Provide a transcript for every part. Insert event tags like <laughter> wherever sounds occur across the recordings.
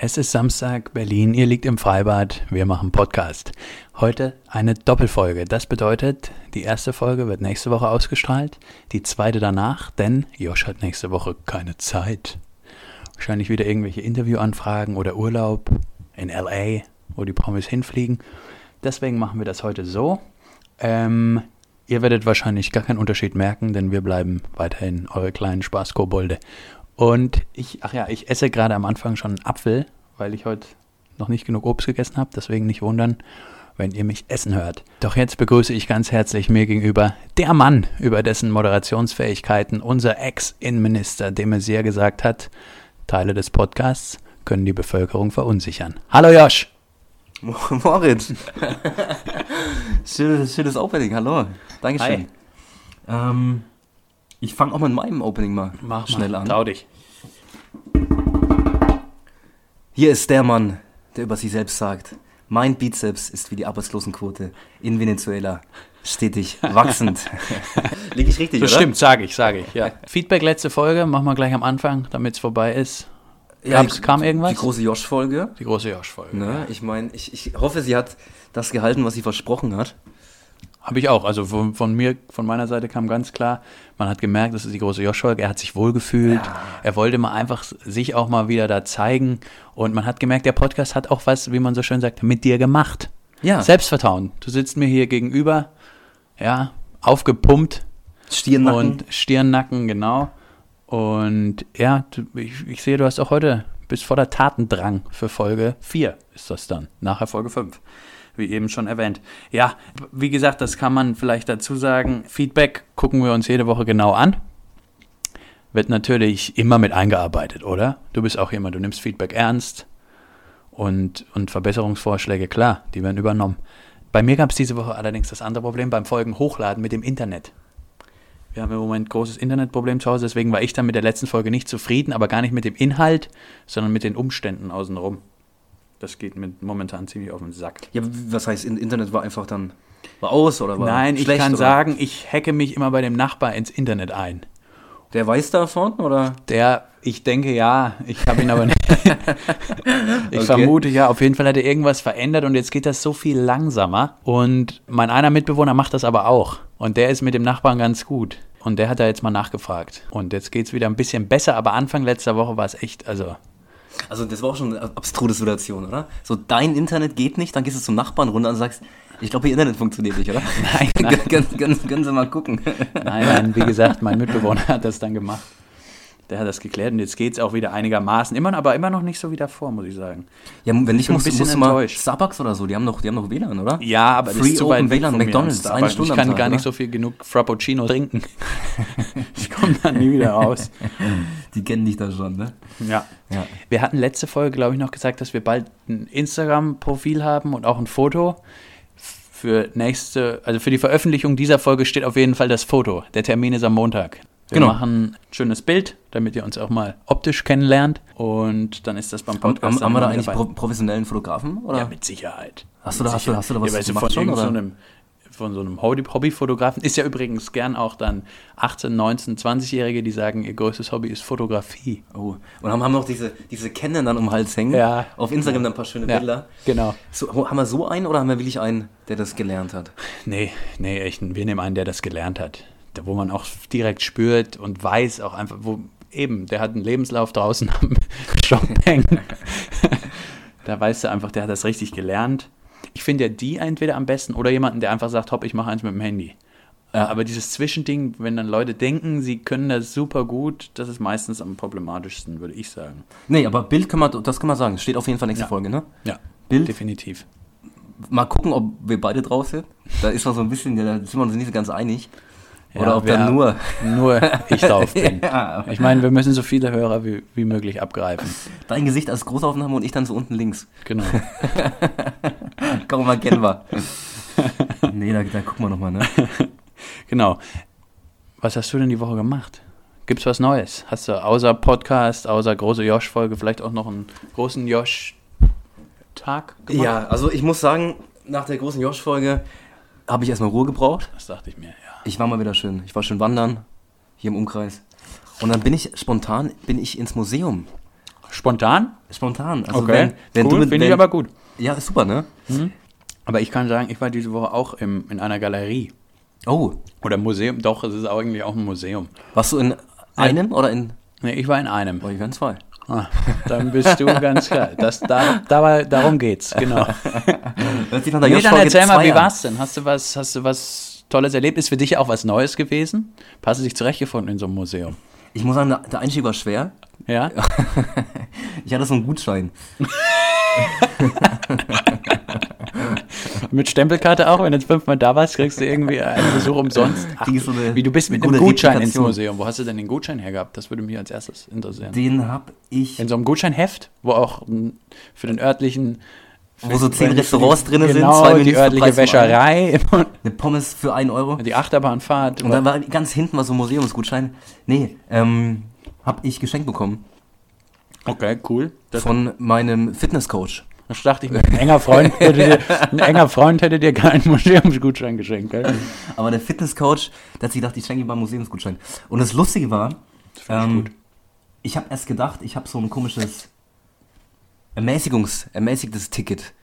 Es ist Samstag, Berlin, ihr liegt im Freibad, wir machen Podcast. Heute eine Doppelfolge. Das bedeutet, die erste Folge wird nächste Woche ausgestrahlt, die zweite danach, denn Josh hat nächste Woche keine Zeit. Wahrscheinlich wieder irgendwelche Interviewanfragen oder Urlaub in LA, wo die Promis hinfliegen. Deswegen machen wir das heute so. Ähm, ihr werdet wahrscheinlich gar keinen Unterschied merken, denn wir bleiben weiterhin eure kleinen Spaßkobolde. Und ich, ach ja, ich esse gerade am Anfang schon einen Apfel, weil ich heute noch nicht genug Obst gegessen habe. Deswegen nicht wundern, wenn ihr mich essen hört. Doch jetzt begrüße ich ganz herzlich mir gegenüber der Mann, über dessen Moderationsfähigkeiten unser Ex-Innenminister de Maizière gesagt hat, Teile des Podcasts können die Bevölkerung verunsichern. Hallo Josh! Moritz! <laughs> schönes, schönes Opening, hallo. Dankeschön. Ähm, ich fange auch mal in meinem Opening mal Mach schnell mal, an. trau dich. Hier ist der Mann, der über sich selbst sagt, mein Bizeps ist wie die Arbeitslosenquote in Venezuela. Stetig wachsend. <laughs> Lieg ich richtig, Das oder? stimmt, sage ich, sage ich. Ja. Feedback letzte Folge, machen wir gleich am Anfang, damit es vorbei ist. Ja, die- kam irgendwas? Die große Josh-Folge. Die große Josh-Folge. Ne? Ich meine, ich, ich hoffe, sie hat das gehalten, was sie versprochen hat. Habe ich auch. Also von, von mir, von meiner Seite kam ganz klar, man hat gemerkt, das ist die große Josh-Folge. Er hat sich wohlgefühlt. Er wollte mal einfach sich auch mal wieder da zeigen. Und man hat gemerkt, der Podcast hat auch was, wie man so schön sagt, mit dir gemacht. Ja. Selbstvertrauen. Du sitzt mir hier gegenüber, ja, aufgepumpt Stirnnacken. und Stirnnacken, genau. Und ja, ich, ich sehe, du hast auch heute, bist voller Tatendrang für Folge 4 ist das dann, nachher Folge 5, wie eben schon erwähnt. Ja, wie gesagt, das kann man vielleicht dazu sagen. Feedback gucken wir uns jede Woche genau an. Wird natürlich immer mit eingearbeitet, oder? Du bist auch jemand, du nimmst Feedback ernst und, und Verbesserungsvorschläge, klar, die werden übernommen. Bei mir gab es diese Woche allerdings das andere Problem beim Folgen hochladen mit dem Internet. Wir haben im Moment großes Internetproblem zu Hause, deswegen war ich dann mit der letzten Folge nicht zufrieden, aber gar nicht mit dem Inhalt, sondern mit den Umständen außenrum. Das geht mir momentan ziemlich auf den Sack. ja, was heißt, in- Internet war einfach dann war aus oder war Nein, ich kann oder? sagen, ich hacke mich immer bei dem Nachbar ins Internet ein. Der weiß davon oder? Der, ich denke ja, ich habe ihn aber nicht. <laughs> <laughs> ich Okay. vermute ja, auf jeden Fall hat er irgendwas verändert und jetzt geht das so viel langsamer. Und mein einer Mitbewohner macht das aber auch. Und der ist mit dem Nachbarn ganz gut. Und der hat da jetzt mal nachgefragt. Und jetzt geht es wieder ein bisschen besser, aber Anfang letzter Woche war es echt, also. Also das war auch schon eine abstruse Situation, oder? So dein Internet geht nicht, dann gehst du zum Nachbarn runter und sagst, ich glaube, ihr Internet funktioniert nicht, oder? Nein, <laughs> nein. können, können, können Sie mal gucken. Nein, nein, wie gesagt, mein Mitbewohner hat das dann gemacht. Der hat das geklärt und jetzt geht es auch wieder einigermaßen. Immer, aber immer noch nicht so wie davor, muss ich sagen. Ja, wenn nicht, bin ein bisschen musst du mal enttäuscht. Starbucks oder so, die haben noch, die haben noch WLAN, oder? Ja, aber das Free ist zu weit weg WLAN, von mir McDonald's, am eine. Stunde Ich kann Tag, gar nicht oder? so viel genug Frappuccino trinken. <laughs> ich komme da nie wieder raus. <laughs> Die kennen dich da schon, ne? Ja. Ja. Wir hatten letzte Folge, glaube ich, noch gesagt, dass wir bald ein Instagram-Profil haben und auch ein Foto. Für nächste, also für die Veröffentlichung dieser Folge steht auf jeden Fall das Foto. Der Termin ist am Montag. Wir Genau. machen ein schönes Bild, damit ihr uns auch mal optisch kennenlernt. Und dann ist das beim Podcast. haben, haben wir da eigentlich pro, professionellen Fotografen? Oder? Ja, mit Sicherheit. Hast du da- hast du- hast du da was ja, weißt du, von schon, irgend so oder? einem, von so einem Hobby- Hobbyfotografen ist ja übrigens gern auch dann 18, 19, 20-Jährige, die sagen, ihr größtes Hobby ist Fotografie. oh. Und haben, haben noch diese, diese Canon dann um den Hals hängen. Ja. Auf Instagram dann ein paar schöne Ja, Bilder. genau. So, haben wir so einen oder haben wir wirklich einen, der das gelernt hat? Nee, nee, echt, wir nehmen einen, der das gelernt hat. Wo man auch direkt spürt und weiß auch einfach, wo eben, der hat einen Lebenslauf draußen <laughs> am Shop hängen. <laughs> da weißt du einfach, der hat das richtig gelernt. Ich finde ja die entweder am besten oder jemanden, der einfach sagt, hopp, ich mache eins mit dem Handy. Äh, aber dieses Zwischending, wenn dann Leute denken, sie können das super gut, das ist meistens am problematischsten, würde ich sagen. Nee, aber Bild können wir, das können wir sagen. Steht auf jeden Fall nächste Ja. Folge, ne? Ja, Bild? definitiv. Mal gucken, ob wir beide drauf sind. Da ist man so ein bisschen, da sind wir uns nicht so ganz einig. Ja, Oder ob wer- da nur. Nur <laughs> ich drauf bin. Ja. Ich meine, wir müssen so viele Hörer wie, wie möglich abgreifen. Dein Gesicht als Großaufnahme und ich dann so unten links. Genau. <laughs> Kaum erkennbar. nee, da, da gucken wir nochmal, ne? <laughs> Genau. Was hast du denn die Woche gemacht? Gibt's was Neues? Hast du außer Podcast, außer große Josh-Folge vielleicht auch noch einen großen Josh-Tag gemacht? Ja, also ich muss sagen, nach der großen Josh-Folge habe ich erstmal Ruhe gebraucht. Das dachte ich mir, ja. Ich war mal wieder schön. Ich war schön wandern, hier im Umkreis. Und dann bin ich spontan, bin ich ins Museum. Spontan? Spontan. Also Okay, wenn, wenn cool, finde ich aber gut. Ja, ist super, ne? Aber ich kann sagen, ich war diese Woche auch im, in einer Galerie. Oh, Oder Museum. Doch, es ist eigentlich auch ein Museum. warst du in einem oder in. Nee, ich war in einem. Oh, ich waren zwei. Ah, dann bist du ganz klar. Das, da, da war, darum geht's, genau. <laughs> Hört sich nach der Nee, dann erzähl mal, wie war's denn? Hast du was, hast du was Tolles erlebt? Ist für dich auch was Neues gewesen? Hast du dich zurechtgefunden in so einem Museum? Ich muss sagen, der- Einstieg war schwer. Ja? <laughs> Ich hatte so einen Gutschein. <laughs> Mit Stempelkarte auch? Wenn du jetzt fünfmal da warst, kriegst du irgendwie einen Besuch umsonst. Ach, so eine wie du bist mit einem Gutschein ins Reputation. Museum. Wo hast du denn den Gutschein hergehabt? Das würde mich als erstes interessieren. Den hab ich. In so einem Gutscheinheft, wo auch m, für den örtlichen Wo so zehn Restaurants drin sind, genau, zwei die Menüs für örtliche Wäscherei, Eine Pommes für 1 Euro. die Achterbahnfahrt. Und dann war ganz hinten war so ein Museumsgutschein. Nee, ähm, hab ich geschenkt bekommen. okay, cool. Das, Von meinem Fitnesscoach. das dachte ich mir. <laughs> Ein enger Freund hätte dir, ein enger Freund hätte dir keinen Museumsgutschein geschenkt. Gell? Aber der Fitnesscoach, der hat sich gedacht, ich schenke ihm mal einen Museumsgutschein. Und das Lustige war, ich ähm, gut. ich habe erst gedacht, ich habe so ein komisches Ermäßigungs, ermäßigtes Ticket.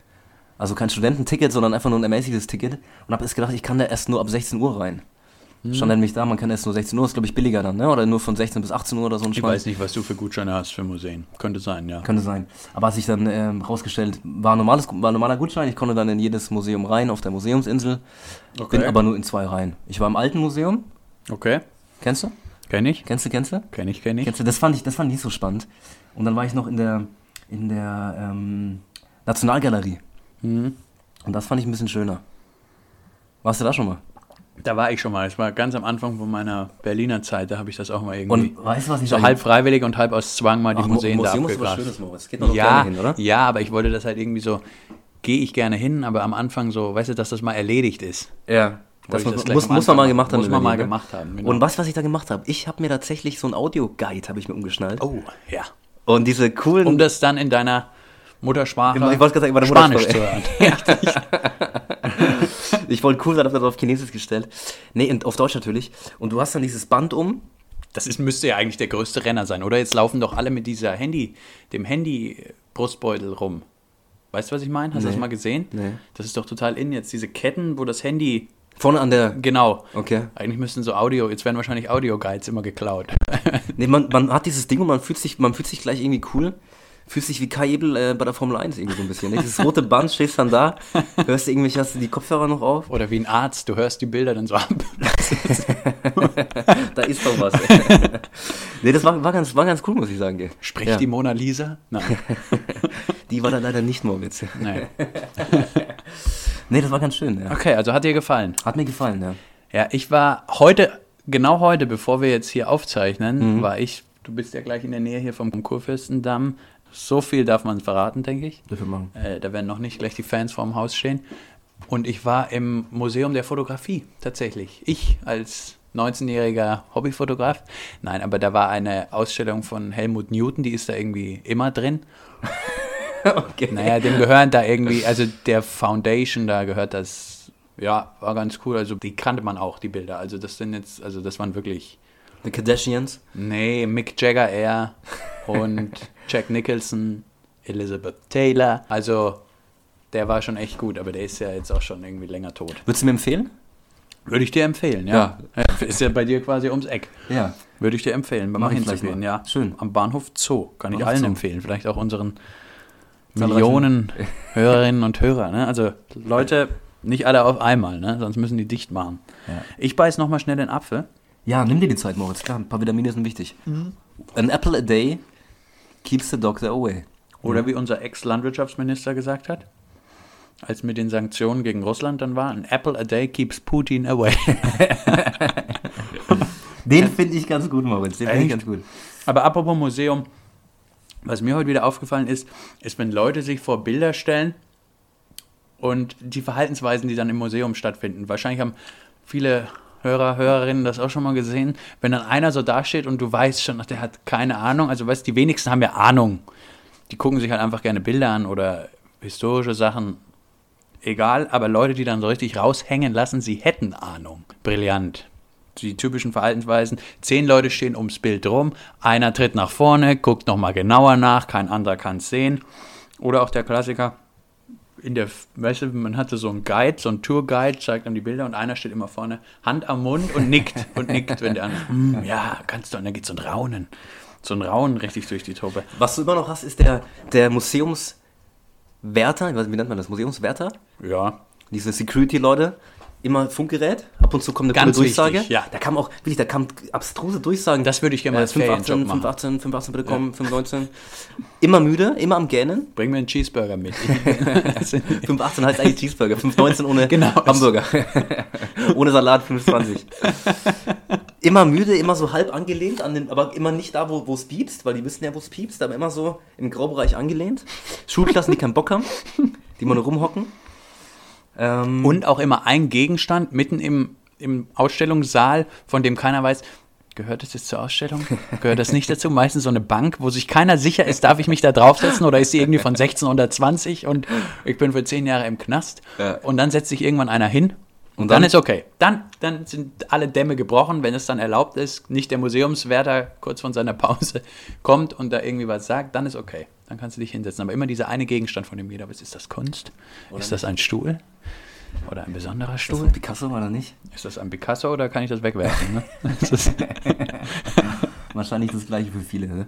Also kein Studententicket, sondern einfach nur ein ermäßigtes Ticket. Und habe erst gedacht, ich kann da erst nur ab 16 Uhr rein. Hm. Stand nämlich da, man kann erst nur 16 Uhr, ist glaube ich billiger dann, ne? Oder nur von 16 bis 18 Uhr oder so ein Ich Schmarrn. weiß nicht, was du für Gutscheine hast für Museen. Könnte sein, ja. Könnte sein. Aber hat sich dann ähm, rausgestellt, war, ein normales, war normaler Gutschein. Ich konnte dann in jedes Museum rein auf der Museumsinsel. Okay. Bin aber nur in zwei rein. Ich war im alten Museum. Okay. Kennst du? Kenn ich? Kennst du, kennst du? Kenn ich, kenn ich. Kennst du? Das fand ich, das fand ich nicht so spannend. Und dann war ich noch in der, in der ähm, Nationalgalerie. Mhm. Und das fand ich ein bisschen schöner. Warst du da schon mal? Da war ich schon mal. Das war ganz am Anfang von meiner Berliner Zeit. Da habe ich das auch mal irgendwie. Und weißt du, was ich so halb freiwillig und halb aus Zwang mal die Ach, Museen Mu- da Museum ist was abgegrast. Schönes, Moritz. Geht man doch Ja, gerne hin, oder? ja, aber ich wollte das halt irgendwie so, gehe ich gerne hin, aber am Anfang so, weißt du, dass das mal erledigt ist. Ja. Das muss, das muss, muss man mal gemacht haben. Muss man mal ne? gemacht haben. Genau. Und du, was ich da gemacht habe? Ich habe mir tatsächlich so ein Audio-Guide, habe ich mir umgeschnallt. oh, ja. Und diese coolen... Um das dann in deiner Muttersprache ich wollte gerade sagen, meine Spanisch zu hören. <laughs> ich wollte cool sein, habe das auf Chinesisch gestellt. Nee, und auf Deutsch natürlich. Und du hast dann dieses Band um. Das ist, müsste ja eigentlich der größte Renner sein, oder? Jetzt laufen doch alle mit dieser Handy, dem Handy-Brustbeutel rum. Weißt du, was ich meine? Hast du das mal gesehen? Nee. Das ist doch total in jetzt. Diese Ketten, wo das Handy. Vorne an der... Genau. Okay. Eigentlich müssten so Audio, jetzt werden wahrscheinlich Audio-Guides immer geklaut. <laughs> Nee, man, man hat dieses Ding und man fühlt sich, man fühlt sich gleich irgendwie cool. Fühlt sich wie Kai Ebel äh, bei der Formel 1 irgendwie so ein bisschen. Ne? Dieses rote Band, stehst dann da, <laughs> hörst du irgendwelche, hast du die Kopfhörer noch auf? Oder wie ein Arzt, du hörst die Bilder dann so ab. <laughs> Da ist doch was. nee, das war, war, ganz, war ganz cool, muss ich sagen. Spricht Ja. die Mona Lisa? Nein. Die war da leider nicht, Moritz. Nein. Nee, das war ganz schön. Ja. Okay, also hat dir gefallen. Hat mir gefallen, ja. Ja, ich war heute, genau heute, bevor wir jetzt hier aufzeichnen, war ich, du bist ja gleich in der Nähe hier vom Kurfürstendamm. So viel darf man verraten, denke ich. Wir machen. Äh, da werden noch nicht gleich die Fans vorm Haus stehen. Und ich war im Museum der Fotografie, tatsächlich. Ich als 19-jähriger Hobbyfotograf. Nein, aber da war eine Ausstellung von Helmut Newton, die ist da irgendwie immer drin. <laughs> Okay. Naja, dem gehören da irgendwie, also der Foundation, da gehört das, ja, war ganz cool. Also die kannte man auch, die Bilder. Also das sind jetzt, also das waren wirklich, The Kardashians. nee, Mick Jagger eher und <laughs> Jack Nicholson, Elizabeth Taylor. Also der war schon echt gut, aber der ist ja jetzt auch schon irgendwie länger tot. Würdest du mir empfehlen? Würde ich dir empfehlen, ja. Ist ja bei dir quasi ums Eck. Ja. Würde ich dir empfehlen, beim Mach hinzugehen, ja. Schön. Am Bahnhof Zoo. Kann ich Bahnhof allen Zoo. empfehlen. Vielleicht auch unseren Millionen <laughs> Hörerinnen und Hörer. Ne? Also Leute, nicht alle auf einmal, ne? sonst müssen die dicht machen. Ja. Ich beiß nochmal schnell den Apfel. Ja, nimm dir die Zeit, Moritz. Klar, ein paar Vitamine sind wichtig. An apple a day keeps the doctor away. Oder wie unser Ex-Landwirtschaftsminister gesagt hat, als mit den Sanktionen gegen Russland dann war, an apple a day keeps Putin away. <laughs> Den finde ich ganz gut, Moritz. Den finde ich ganz gut. Aber apropos Museum, was mir heute wieder aufgefallen ist, ist, wenn Leute sich vor Bilder stellen und die Verhaltensweisen, die dann im Museum stattfinden. Wahrscheinlich haben viele Hörer, Hörerinnen das auch schon mal gesehen, wenn dann einer so dasteht und du weißt schon, der hat keine Ahnung. Also weißt, die wenigsten haben ja Ahnung. Die gucken sich halt einfach gerne Bilder an oder historische Sachen. Egal, aber Leute, die dann so richtig raushängen lassen, sie hätten Ahnung. Brillant. die typischen Verhaltensweisen. Zehn Leute stehen ums Bild rum, einer tritt nach vorne, guckt nochmal genauer nach, kein anderer kann es sehen. Oder auch der Klassiker, in der, weißt du, man hatte so einen Guide, so einen Tourguide, zeigt einem die Bilder und einer steht immer vorne, Hand am Mund und nickt <laughs> und nickt, wenn der andere, "Hm, ja, kannst du, und dann geht so ein Raunen, so ein Raunen richtig durch die Truppe. Was du immer noch hast, ist der, der Museumswärter, wie nennt man das, Museumswärter? Ja, Diese Security-Leute, immer Funkgerät, ab und zu kommt eine Ganz coole Durchsage. wichtig, ja. Da kam auch, wirklich, da kam abstruse Durchsagen. Das würde ich gerne mal als 518, Ferienjob machen. 518, 518 bitte kommen, 519. Immer müde, immer am Gähnen. bring mir einen Cheeseburger mit. <laughs> 518 heißt eigentlich Cheeseburger, 519 ohne <laughs> Genau. Hamburger. <laughs> ohne Salat 520. immer müde, immer so halb angelehnt, an den, aber immer nicht da, wo es piepst, weil die wissen ja, wo es piepst, aber immer so im Graubereich angelehnt. Schulklassen, die keinen Bock haben, die mal nur rumhocken. Ähm, Und auch immer ein Gegenstand mitten im, im Ausstellungssaal, von dem keiner weiß, gehört das jetzt zur Ausstellung? <laughs> Gehört das nicht dazu? Meistens so eine Bank, wo sich keiner sicher ist, darf ich mich da draufsetzen oder ist die irgendwie von 1620 und ich bin für zehn Jahre im Knast. Ja. Und dann setzt sich irgendwann einer hin und, Und dann, dann? ist okay. Dann, dann sind alle Dämme gebrochen, wenn es dann erlaubt ist, nicht der Museumswärter kurz von seiner Pause kommt und da irgendwie was sagt, dann ist okay. Dann kannst du dich hinsetzen. Aber immer dieser eine Gegenstand, von dem jeder weiß, ist das Kunst? ist das ein Stuhl? Oder ein besonderer das Stuhl? von Picasso oder nicht? Ist das ein Picasso oder kann ich das wegwerfen? Ne? <laughs> Das ist, <laughs> Wahrscheinlich das gleiche für viele. Ne?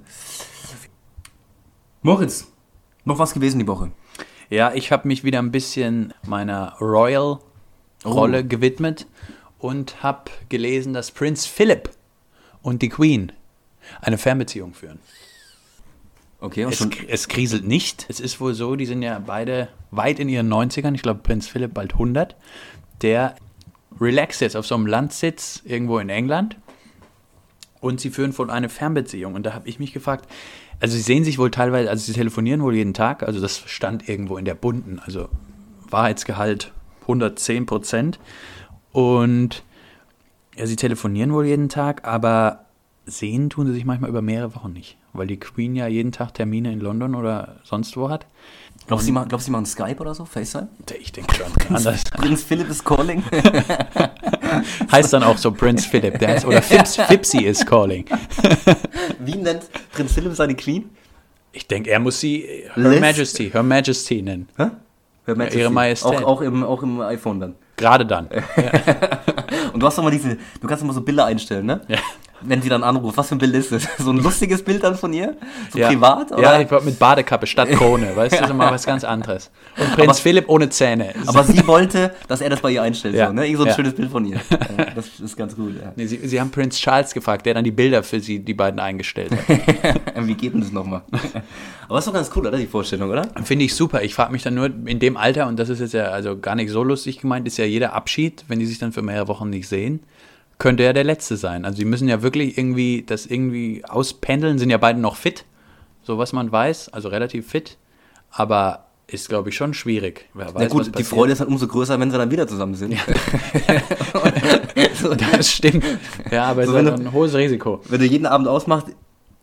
Moritz, noch was gewesen die Woche? ja, ich habe mich wieder ein bisschen meiner Royal-Rolle Oh. gewidmet und habe gelesen, dass Prinz Philip und die Queen eine Fernbeziehung führen. Okay, und Es, es kriselt nicht. Es ist wohl so, die sind ja beide weit in ihren 90ern. Ich glaube, Prinz Philipp bald 100. Der relaxt jetzt auf so einem Landsitz irgendwo in England. Und sie führen wohl eine Fernbeziehung. Und da habe ich mich gefragt, also sie sehen sich wohl teilweise, also sie telefonieren wohl jeden Tag. Also das stand irgendwo in der bunten, also Wahrheitsgehalt 110 Prozent. Und ja, sie telefonieren wohl jeden Tag, aber sehen tun sie sich manchmal über mehrere Wochen nicht. Weil die Queen ja jeden Tag Termine in London oder sonst wo hat. glaubst du, sie machen- glaubst du, sie machen Skype oder so? FaceTime? Ich denke schon. Anders Prinz Philipp is calling. <laughs> heißt dann auch so Prinz Philip. Der heißt, oder Fips, <laughs> Fipsy is calling. <laughs> Wie nennt Prinz Philipp seine Queen? Ich denke, er muss sie Her Liz? Majesty, Her Majesty nennen. Hä? Her Majesty. Ihre Majestät. Auch, auch, im, auch im iPhone dann. Gerade dann. Und du hast doch mal diese, du kannst mal so Bilder einstellen, ne? Ja. Wenn sie dann anruft, was für ein Bild ist das? <laughs> So ein lustiges Bild dann von ihr? So Ja. privat? Oder? Ja, ich glaub, mit Badekappe statt Krone. Weißt du, das ist immer <laughs> was ganz anderes. Und Prinz Aber- Philipp ohne Zähne. Aber sie wollte, dass er das bei ihr einstellt. Ja. So, ne? Irgend so ein Ja. schönes Bild von ihr. <laughs> Ja, das ist ganz gut. Ja. Nee, sie, sie haben Prinz Charles gefragt, der dann die Bilder für sie, die beiden eingestellt hat. Wie geht denn das nochmal? Aber ist doch ganz cool, oder? Die Vorstellung, oder? Finde ich super. Ich frage mich dann nur in dem Alter, und das ist jetzt ja also gar nicht so lustig gemeint, ist ja jeder Abschied, wenn die sich dann für mehrere Wochen nicht sehen, könnte ja der letzte sein. Also sie müssen ja wirklich irgendwie das irgendwie auspendeln, sind ja beide noch fit, so was man weiß, also relativ fit, aber ist glaube ich schon schwierig. Wer weiß, Na gut, die. Freude ist halt umso größer, wenn sie dann wieder zusammen sind. so, <laughs> <laughs> Das stimmt. Ja, aber es So, ist halt ein hohes Risiko. wenn du jeden Abend ausmachst,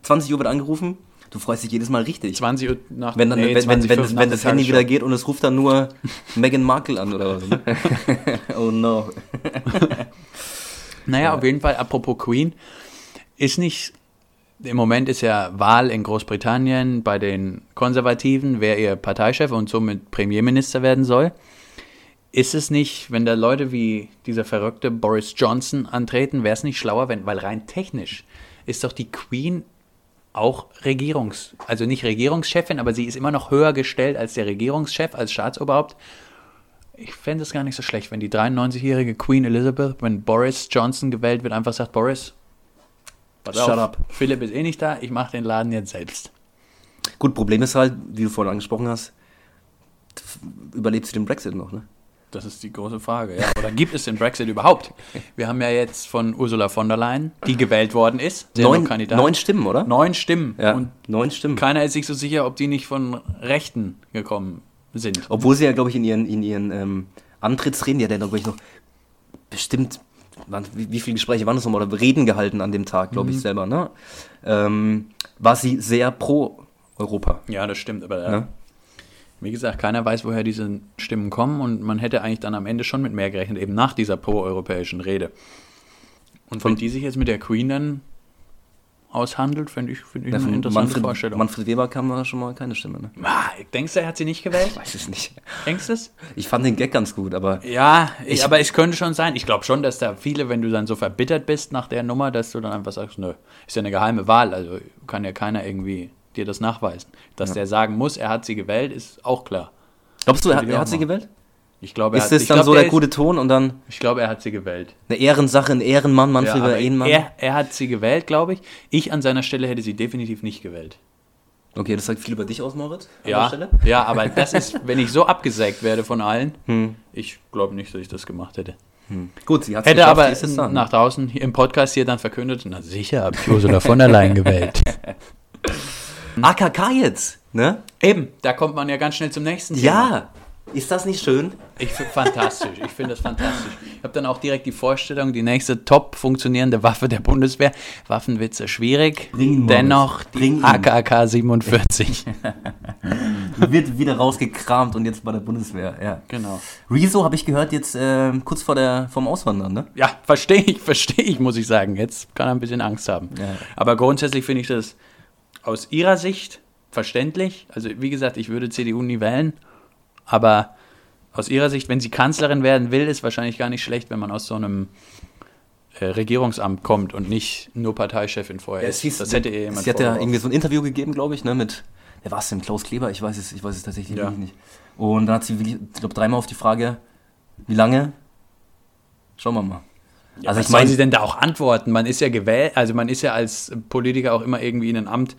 20 Uhr wird angerufen, du freust dich jedes Mal richtig. 20 Uhr nach Wenn, dann, nee, wenn, 20, wenn, wenn, das, wenn das Handy wieder geht und es ruft dann nur <laughs> Meghan Markle an oder was. Ne? oh no. Naja, auf jeden Fall, apropos Queen, ist nicht, im Moment ist ja Wahl in Großbritannien bei den Konservativen, wer ihr Parteichef und somit Premierminister werden soll. Ist es nicht, wenn da Leute wie dieser verrückte Boris Johnson antreten, wäre es nicht schlauer, wenn, weil rein technisch ist doch die Queen auch Regierungs-, also nicht Regierungschefin, aber sie ist immer noch höher gestellt als der Regierungschef, als Staatsoberhaupt. Ich fände es gar nicht so schlecht, wenn die 93-jährige Queen Elizabeth, wenn Boris Johnson gewählt wird, einfach sagt, Boris, pass Shut auf, up. Philipp ist eh nicht da, ich mache den Laden jetzt selbst. Gut, Problem ist halt, wie du vorhin angesprochen hast, überlebt sie den Brexit noch, ne? Das ist die große Frage. Ja. Oder gibt es den Brexit überhaupt? Wir haben ja jetzt von Ursula von der Leyen, die gewählt worden ist, Neun, neun Stimmen, oder? Neun Stimmen. Ja, neun Stimmen. keiner ist sich so sicher, ob die nicht von Rechten gekommen sind. Obwohl sie ja, glaube ich, in ihren, in ihren ähm, Antrittsreden, die hat ja, glaube ich, noch bestimmt, wie, wie viele Gespräche waren das nochmal, oder Reden gehalten an dem Tag, glaube ich, selber, ne? Ähm, war sie sehr pro Europa. Ja, das stimmt. Aber äh, Ne? wie gesagt, keiner weiß, woher diese Stimmen kommen und man hätte eigentlich dann am Ende schon mit mehr gerechnet, eben nach dieser pro-europäischen Rede. Und wenn die sich jetzt mit der Queen dann aushandelt, finde ich, find ich Ja, eine interessante Manfred, Vorstellung. Manfred Weber kam da schon mal keine Stimme, ne? Ah, denkst du, er hat sie nicht gewählt? Ich weiß es nicht. Denkst du es? Ich fand den Gag ganz gut, aber Ja, ich, Ich- aber es könnte schon sein. Ich glaube schon, dass da viele, wenn du dann so verbittert bist nach der Nummer, dass du dann einfach sagst, nö, ist ja eine geheime Wahl, also kann ja keiner irgendwie dir das nachweisen. Dass der sagen muss, er hat sie gewählt, ist auch klar. glaubst du, er, er hat sie gewählt? Ich glaube, er Ist ich dann glaub, so der gute Ton und dann Ich glaube, er hat sie gewählt. eine Ehrensache, ein Ehrenmann, Ja, Manfred Weber, Ehrenmann? er, er hat sie gewählt, glaube ich. Ich an seiner Stelle hätte sie definitiv nicht gewählt. Okay, das sagt viel über dich aus, Moritz. Ja, ja, aber das ist, <laughs> wenn ich so abgesägt werde von allen, Hm. ich glaube nicht, dass ich das gemacht hätte. Gut, sie hat Hätte aber nach draußen im Podcast hier dann verkündet, na sicher, habe ich Ursula von <laughs> der Leyen gewählt. <laughs> AKK jetzt, ne? Eben, da kommt man ja ganz schnell zum nächsten Thema. Ja, ist das nicht schön? Ich finde fantastisch, ich finde das fantastisch. Ich habe dann auch direkt die Vorstellung, die nächste top funktionierende Waffe der Bundeswehr. Waffenwitze schwierig, Bring dennoch die. AKK 47. <laughs> Wird wieder rausgekramt und jetzt bei der Bundeswehr, ja. genau. Rezo habe ich gehört jetzt äh, kurz vor der vom Auswandern, ne? Ja, verstehe ich, verstehe ich, muss ich sagen. Jetzt kann er ein bisschen Angst haben. Ja. Aber grundsätzlich finde ich das aus ihrer Sicht verständlich. Also wie gesagt, ich würde CDU nie wählen, aber aus ihrer Sicht, wenn sie Kanzlerin werden will, ist wahrscheinlich gar nicht schlecht, wenn man aus so einem äh, Regierungsamt kommt und nicht nur Parteichefin vorher ist. das hätte ihr jemand Sie hat ja irgendwie so ein Interview gegeben, glaube ich, ne, mit, wer war es denn, Klaus Kleber? Ich weiß es, ich weiß es tatsächlich Ja. nicht. Und dann hat sie, ich glaube, dreimal auf die Frage, wie lange? Schauen wir mal. Ja, also was ich meine, sie denn da auch antworten? Man ist ja gewählt, also man ist ja als Politiker auch immer irgendwie in einem Amt.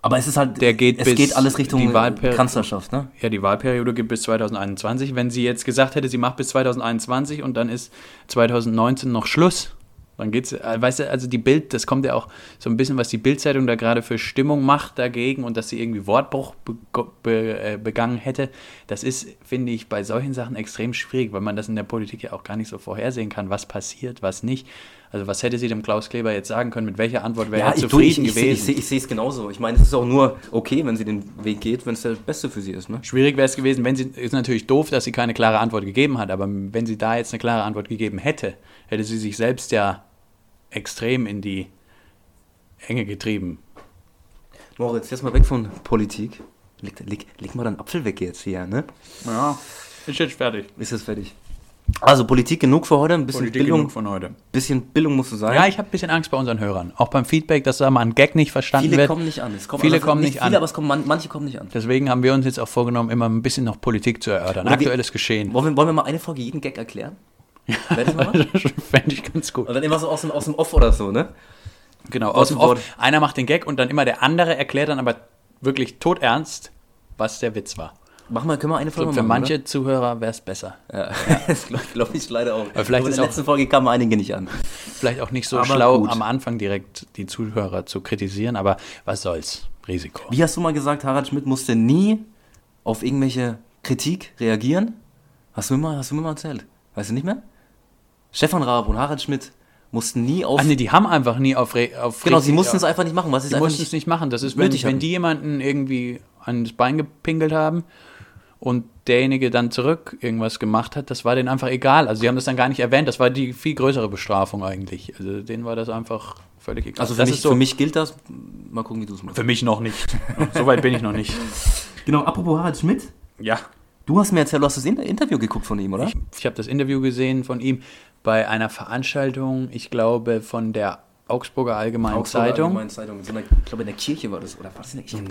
Aber es ist halt, der geht es geht alles Richtung Kanzlerschaft, ne? Ja, die Wahlperiode gibt bis 2021. Wenn sie jetzt gesagt hätte, sie macht bis 2021 und dann ist 2019 noch Schluss, dann geht's, äh, weißt du, also die Bild, das kommt ja auch so ein bisschen, was die Bildzeitung da gerade für Stimmung macht dagegen und dass sie irgendwie Wortbruch be be äh, begangen hätte. Das ist, finde ich, bei solchen Sachen extrem schwierig, weil man das in der Politik ja auch gar nicht so vorhersehen kann, was passiert, was nicht. Also was hätte sie dem Klaus Kleber jetzt sagen können, mit welcher Antwort wäre er ich, du, zufrieden ich, ich, gewesen? ich, sehe- ich sehe es genauso. Ich meine, es ist auch nur okay, wenn sie den Weg geht, wenn es der Beste für sie ist, ne? Schwierig wäre es gewesen, wenn sie, ist natürlich doof, dass sie keine klare Antwort gegeben hat, aber wenn sie da jetzt eine klare Antwort gegeben hätte, hätte sie sich selbst ja extrem in die Enge getrieben. Moritz, jetzt mal weg von Politik. Leg, leg, leg mal deinen Apfel weg jetzt hier, ne? Ja, ist jetzt fertig. Ist jetzt fertig. Also Politik genug für heute, ein bisschen Politik Bildung, genug von heute. bisschen Bildung musst du sein. Ja, ich habe ein bisschen Angst bei unseren Hörern. Auch beim Feedback, dass da mal ein Gag nicht verstanden viele wird. kommen nicht an. Es kommen Viele also kommen nicht viele, an. aber es kommen, man, manche kommen nicht an. Deswegen haben wir uns jetzt auch vorgenommen, immer ein bisschen noch Politik zu erörtern. Oder Aktuelles Geschehen. Wollen wir, wollen wir mal eine Folge jeden Gag erklären? Wäre das <laughs> mal fände ich ganz gut. Und dann immer so aus dem, aus dem Off oder so, ne? Genau, aus dem Wort Off. Einer macht den Gag und dann immer der andere erklärt dann aber wirklich todernst, was der Witz war. Machen wir, können wir eine Folge glaub, für machen, manche Zuhörer wäre es besser. Oder? Ja, <laughs> das glaube glaub ich leider auch. Aber vielleicht Aber in der letzten Folge kamen einige nicht an. Vielleicht auch nicht so Aber schlau, gut. am Anfang direkt die Zuhörer zu kritisieren, aber was soll's? Risiko. Wie hast du mal gesagt, Harald Schmidt musste nie auf irgendwelche Kritik reagieren? Hast du mir mal, hast du mir mal erzählt? Weißt du nicht mehr? Stefan Raab und Harald Schmidt mussten nie auf. Ach nee, die haben einfach nie auf, Re auf genau, sie mussten es einfach nicht machen. Was ist Die mussten es nicht, machen. Das ist, wenn, wenn die jemanden irgendwie ans Bein gepinkelt haben und derjenige dann zurück irgendwas gemacht hat, das war denen einfach egal. Also die haben das dann gar nicht erwähnt. Das war die viel größere Bestrafung eigentlich. Also denen war das einfach völlig egal. Also für das mich, so, für mich gilt das. Mal gucken, wie du es machst. für mich noch nicht. <laughs> so weit bin ich noch nicht. Genau, apropos Harald Schmidt. Ja, Du hast mir erzählt, du hast das Inter- Interview geguckt von ihm, oder? Ich, ich habe das Interview gesehen von ihm bei einer Veranstaltung, ich glaube, von der Augsburger Allgemeinen Zeitung. Allgemeine Zeitung. So eine, ich glaube, in der Kirche war das. Oder war das in der Kirche?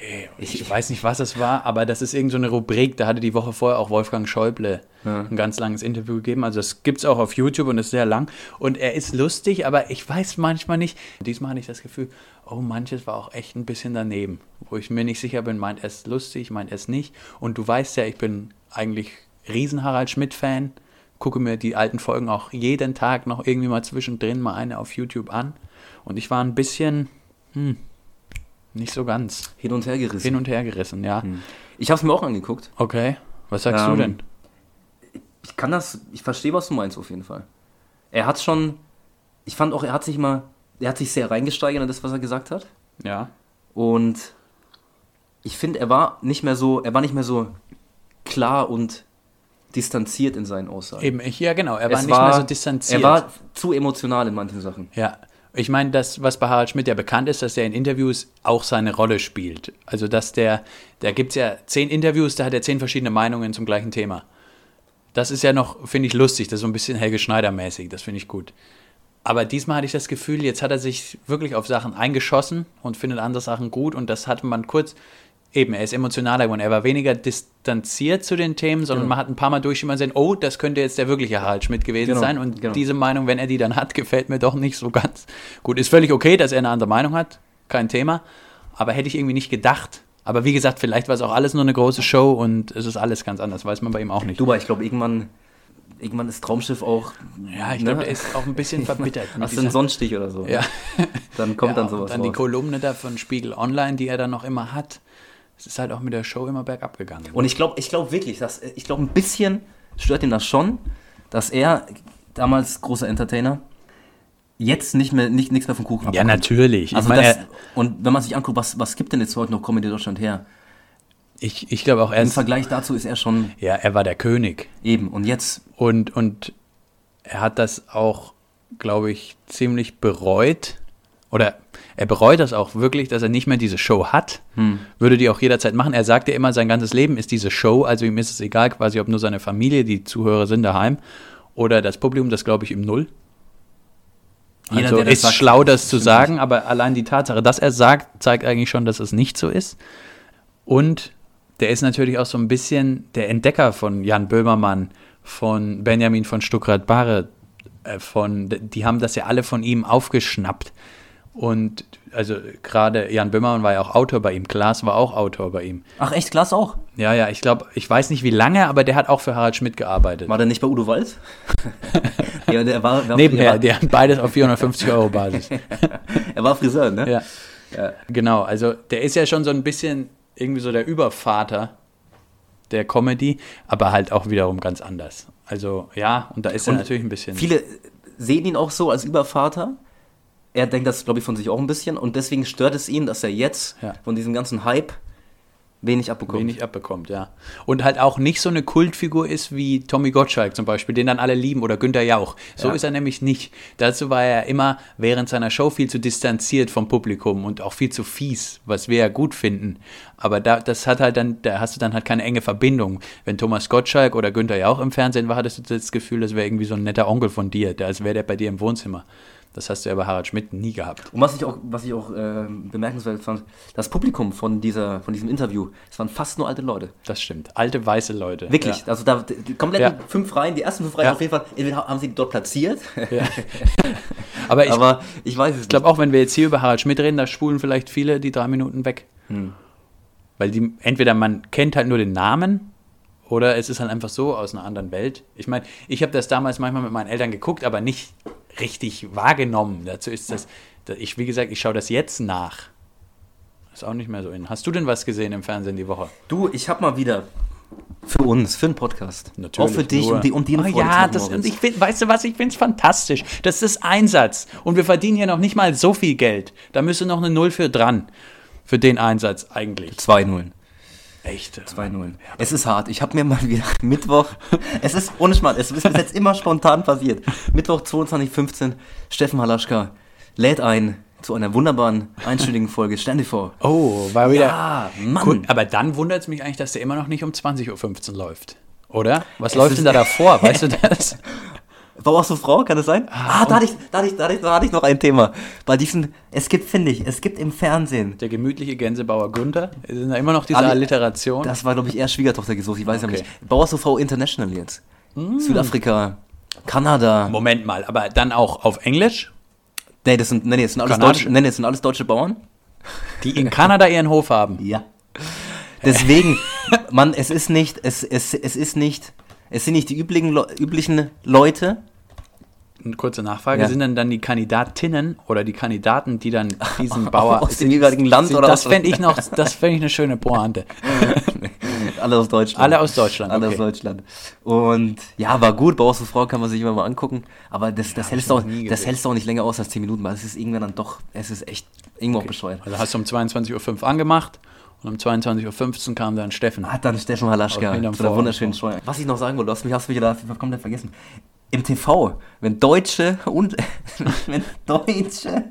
Ich. Ey, Ich, weiß nicht, was es war, aber das ist irgendeine so eine Rubrik. Da hatte die Woche vorher auch Wolfgang Schäuble Ja. ein ganz langes Interview gegeben. Also das gibt es auch auf YouTube und ist sehr lang. Und er ist lustig, aber ich weiß manchmal nicht. Diesmal hatte ich das Gefühl, oh, manches war auch echt ein bisschen daneben. Wo ich mir nicht sicher bin, meint er es lustig, meint er es nicht. Und du weißt ja, ich bin eigentlich riesen Harald Schmidt-Fan. Gucke mir die alten Folgen auch jeden Tag noch irgendwie mal zwischendrin mal eine auf YouTube an. Und ich war ein bisschen, hm, nicht so ganz Hin und her gerissen. hin und her gerissen, ja. Ich habe es mir auch angeguckt. Okay, was sagst du Ähm, denn? Ich kann das, ich verstehe, was du meinst auf jeden Fall. Er hat schon, ich fand auch, er hat sich mal, er hat sich sehr reingesteigert in das, was er gesagt hat. Ja. Und ich finde, er war nicht mehr so, er war nicht mehr so klar und distanziert in seinen Aussagen. Eben, ich, ja genau, er war Es nicht mehr so distanziert. Er war zu emotional in manchen Sachen. Ja, ich meine, das, was bei Harald Schmidt ja bekannt ist, dass er in Interviews auch seine Rolle spielt. Also, dass der, da gibt es ja zehn Interviews, da hat er zehn verschiedene Meinungen zum gleichen Thema. Das ist ja noch, finde ich, lustig, das ist so ein bisschen Helge Schneider-mäßig, das finde ich gut. Aber diesmal hatte ich das Gefühl, jetzt hat er sich wirklich auf Sachen eingeschossen und findet andere Sachen gut und das hatte man kurz, eben, er ist emotionaler geworden. Er war weniger distanziert zu den Themen, sondern Genau. man hat ein paar Mal durchschimmern sehen, oh, das könnte jetzt der wirkliche Harald Schmidt gewesen Genau, sein und genau. diese Meinung, wenn er die dann hat, gefällt mir doch nicht so ganz gut. Ist völlig okay, dass er eine andere Meinung hat, kein Thema, aber hätte ich irgendwie nicht gedacht. Aber wie gesagt, vielleicht war es auch alles nur eine große Show und es ist alles ganz anders, weiß man bei ihm auch nicht. Du, aber ich glaube, irgendwann, irgendwann ist Traumschiff auch. Ja, ich ne? glaube, der ist auch ein bisschen <laughs> verbittert. Hast du einen Sonnenstich oder so? ja. Dann kommt ja, dann und sowas Dann die raus. Kolumne da von Spiegel Online, die er dann noch immer hat. Es ist halt auch mit der Show immer bergab gegangen. Und ich glaube ich glaub wirklich, dass, ich glaube, ein bisschen stört ihn das schon, dass er, damals großer Entertainer, jetzt nicht mehr, nicht, nichts mehr vom Kuchen ja, abbekommt. natürlich. Also meine, das, und wenn man sich anguckt, was, was gibt denn jetzt heute noch Comedy Deutschland her? ich, ich glaube auch, er Im Vergleich dazu ist er schon ja, er war der König. eben. Und jetzt, Und, und er hat das auch, glaube ich, ziemlich bereut. Oder er bereut das auch wirklich, dass er nicht mehr diese Show hat. Würde die auch jederzeit machen. Er sagt ja immer, sein ganzes Leben ist diese Show. Also ihm ist es egal, quasi, ob nur seine Familie, die Zuhörer sind daheim, oder das Publikum, das glaube ich ihm null. Jeder, also ist sagt, schlau, das zu sagen, aber allein die Tatsache, dass er sagt, zeigt eigentlich schon, dass es nicht so ist. Und der ist natürlich auch so ein bisschen der Entdecker von Jan Böhmermann, von Benjamin von Stuckrad-Barre, äh, von, die haben das ja alle von ihm aufgeschnappt. Und also gerade Jan Böhmermann war ja auch Autor bei ihm, Klaas war auch Autor bei ihm. ach echt, Klaas auch. Ja, ja, ich glaube, ich weiß nicht wie lange, aber der hat auch für Harald Schmidt gearbeitet. War der nicht bei Udo Walz? <laughs> ja, der war, war, Nebenher, er, war, die haben beides auf 450 Euro Basis. <laughs> er war Friseur, ne? Ja. Ja. Genau, also der ist ja schon so ein bisschen irgendwie so der Übervater der Comedy, aber halt auch wiederum ganz anders. Also ja, und da ist er Und natürlich ein bisschen. Viele sehen ihn auch so als Übervater. Er denkt das, glaube ich, von sich auch ein bisschen. Und deswegen stört es ihn, dass er jetzt Ja. von diesem ganzen Hype wenig abbekommt. wenig abbekommt, ja. Und halt auch nicht so eine Kultfigur ist wie Tommy Gottschalk zum Beispiel, den dann alle lieben, oder Günter Jauch. So Ja. ist er nämlich nicht. Dazu war er immer während seiner Show viel zu distanziert vom Publikum und auch viel zu fies, was wir ja gut finden. Aber da, das hat halt dann, da hast du dann halt keine enge Verbindung. Wenn Thomas Gottschalk oder Günter Jauch im Fernsehen war, hattest du das Gefühl, das wäre irgendwie so ein netter Onkel von dir, als wäre der bei dir im Wohnzimmer. Das hast du ja bei Harald Schmidt nie gehabt. Und was ich auch, was ich auch äh, bemerkenswert fand, das Publikum von, dieser, von diesem Interview, es waren fast nur alte Leute. Das stimmt. Alte weiße Leute. Wirklich. Ja. Also da die kompletten Ja. fünf Reihen, die ersten fünf Reihen Ja. auf jeden Fall, entweder haben sie dort platziert. <laughs> Aber ich aber ich weiß es Ich glaube auch, wenn wir jetzt hier über Harald Schmidt reden, da spulen vielleicht viele die drei Minuten weg. Weil die, entweder man kennt halt nur den Namen oder es ist halt einfach so aus einer anderen Welt. Ich meine, ich habe das damals manchmal mit meinen Eltern geguckt, aber nicht richtig wahrgenommen. Dazu ist das, da- ich, wie gesagt, ich schaue das jetzt nach. Ist auch nicht mehr so in. Hast du denn was gesehen im Fernsehen die Woche? Du, ich habe mal wieder für uns, für einen Podcast, Natürlich, auch für dich nur- und die und die oh, ja, das, und ich find, weißt du was, ich finde es fantastisch. Das ist Einsatz. Und wir verdienen ja noch nicht mal so viel Geld. Da müsste noch eine Null für dran. Für den Einsatz eigentlich. 2 Nullen. Echt? 2 Nullen. Es ist hart. Ich habe mir mal wieder <laughs> Mittwoch, es ist ohne Schmarrn, es ist bis jetzt immer spontan passiert. Mittwoch 22.15 Steffen Halaschka lädt ein zu einer wunderbaren einstündigen Folge Stern TV. Oh, war wieder. Ja, Mann. Cool. Aber dann wundert es mich eigentlich, dass der immer noch nicht um 20.15 Uhr läuft. Oder? Was Es läuft denn da davor? Weißt du <laughs> das? War auch so Frau, kann das sein? Ah, da, hatte ich, da, hatte ich, da, hatte ich, da hatte ich noch ein Thema. Bei diesen, es gibt, finde ich, es gibt im Fernsehen, Der gemütliche Gänsebauer Günther. Sind da immer noch diese Alle- Alliteration? das war, glaube ich, eher Schwiegertochter gesucht, ich weiß ja Okay. nicht. Bauer so Frau International jetzt. Südafrika, Kanada. Moment mal, aber dann auch auf Englisch, Nee, das sind, nee, das sind alles deutsche, nee, das sind alles deutsche Bauern. die in Kanada ihren Hof haben. Ja. Deswegen, <laughs> man, es ist nicht, es, es, es ist nicht, es sind nicht die üblichen, Le üblichen Leute. Eine kurze Nachfrage, Ja. sind dann dann die Kandidatinnen oder die Kandidaten, die dann <laughs> diesen Bauer Aus dem jeweiligen Land sind, oder das fände ich noch, das fände ich eine schöne Pointe. <laughs> Alle aus Deutschland. Alle aus Deutschland, Alle okay. aus Deutschland. Und ja, war gut, Bauer so Frau kann man sich immer mal angucken. Aber das, das, hab hältst du auch, das hältst du auch nicht länger aus als 10 Minuten, weil es ist irgendwann dann doch, es ist echt irgendwo auch bescheuert. Also hast du um 22.05 Uhr angemacht Und um 22.15 Uhr kam dann Steffen. Hat dann Steffen Halaschka zu der wunderschönen Show. Was ich noch sagen wollte, du hast mich, hast mich da komplett vergessen. Im TV, wenn Deutsche und <laughs> wenn Deutsche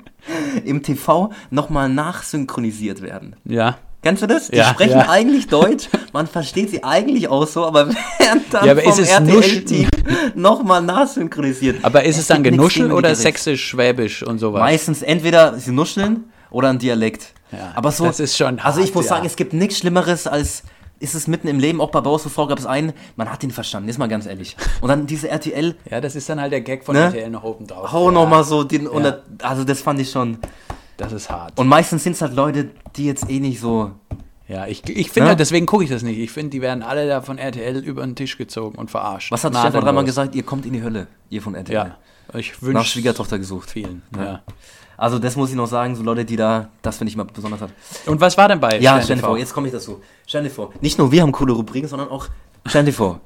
im TV nochmal nachsynchronisiert werden. Ja. Kennst du das? Die Ja, sprechen ja. eigentlich Deutsch, man versteht sie eigentlich auch so, aber <laughs> werden dann Ja, aber ist vom es RTL-Team nochmal nachsynchronisiert. Aber ist es, dann gibt nichts Genuschel gegen oder sächsisch, schwäbisch und sowas? Meistens entweder sie nuscheln oder ein Dialekt. Ja, aber so, das ist schon Also ich hart, muss ja. sagen, es gibt nichts Schlimmeres als ist es mitten im Leben, auch bei Bauers Frau gab es einen, man hat ihn verstanden, ist mal ganz ehrlich. Und dann diese RTL, Ja, das ist dann halt der Gag von Ne? RTL noch oben drauf. hau ja, noch mal so den, Ja. das- also das fand ich schon. Das ist hart. Und meistens sind es halt Leute, die jetzt eh nicht so, ja, ich, ich finde, Ne? halt, deswegen gucke ich das nicht. Ich finde, die werden alle da von RTL über den Tisch gezogen und verarscht. was hat. Stefan dreimal gesagt, ihr kommt in die Hölle, ihr von RTL. Ja, ich Nach wünsche Schwiegertochter gesucht. vielen. Ja. Also das muss ich noch sagen, so Leute, die da, das finde ich mal besonders hart. Und was war denn bei Ja, Stern TV? jetzt komme ich dazu. Dir vor, nicht nur wir haben coole Rubriken, sondern auch, dir vor,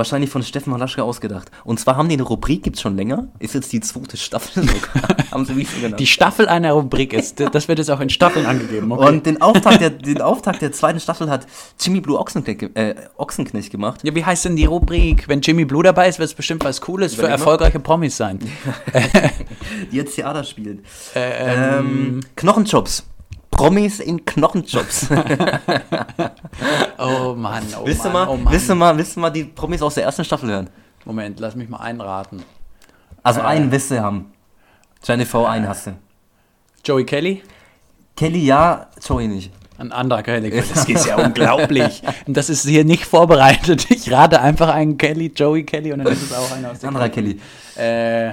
wahrscheinlich von Steffen Halaschka ausgedacht. Und zwar haben die eine Rubrik, gibt's schon länger, ist jetzt die zweite Staffel sogar, <laughs> haben sie wie genannt. Die Staffel einer Rubrik ist, das wird jetzt auch in Staffeln angegeben. Okay. Und den Auftakt, der, den Auftakt der zweiten Staffel hat Jimmy Blue Ochsenknecht, äh, Ochsenknecht gemacht. ja, wie heißt denn die Rubrik? Wenn Jimmy Blue dabei ist, wird es bestimmt was Cooles für Überleg mal. erfolgreiche Promis sein. <laughs> die jetzt Theater spielt. ähm, Ähm, Knochenjobs. Promis in Knochenjobs. <laughs> <laughs> oh Mann, oh willst, Mann, mal, oh Mann. willst, du mal, willst du mal die Promis aus der ersten Staffel hören? Moment, lass mich mal einraten. Also Äh. einen wirst du haben. Jennifer, einen hast du. Joey Kelly? Kelly ja, Joey nicht. Ein anderer Kelly. Das ist ja <laughs> unglaublich. Und das ist hier nicht vorbereitet. Ich rate einfach einen Kelly, Joey Kelly, und dann ist es auch einer aus der anderer Kelly. Äh,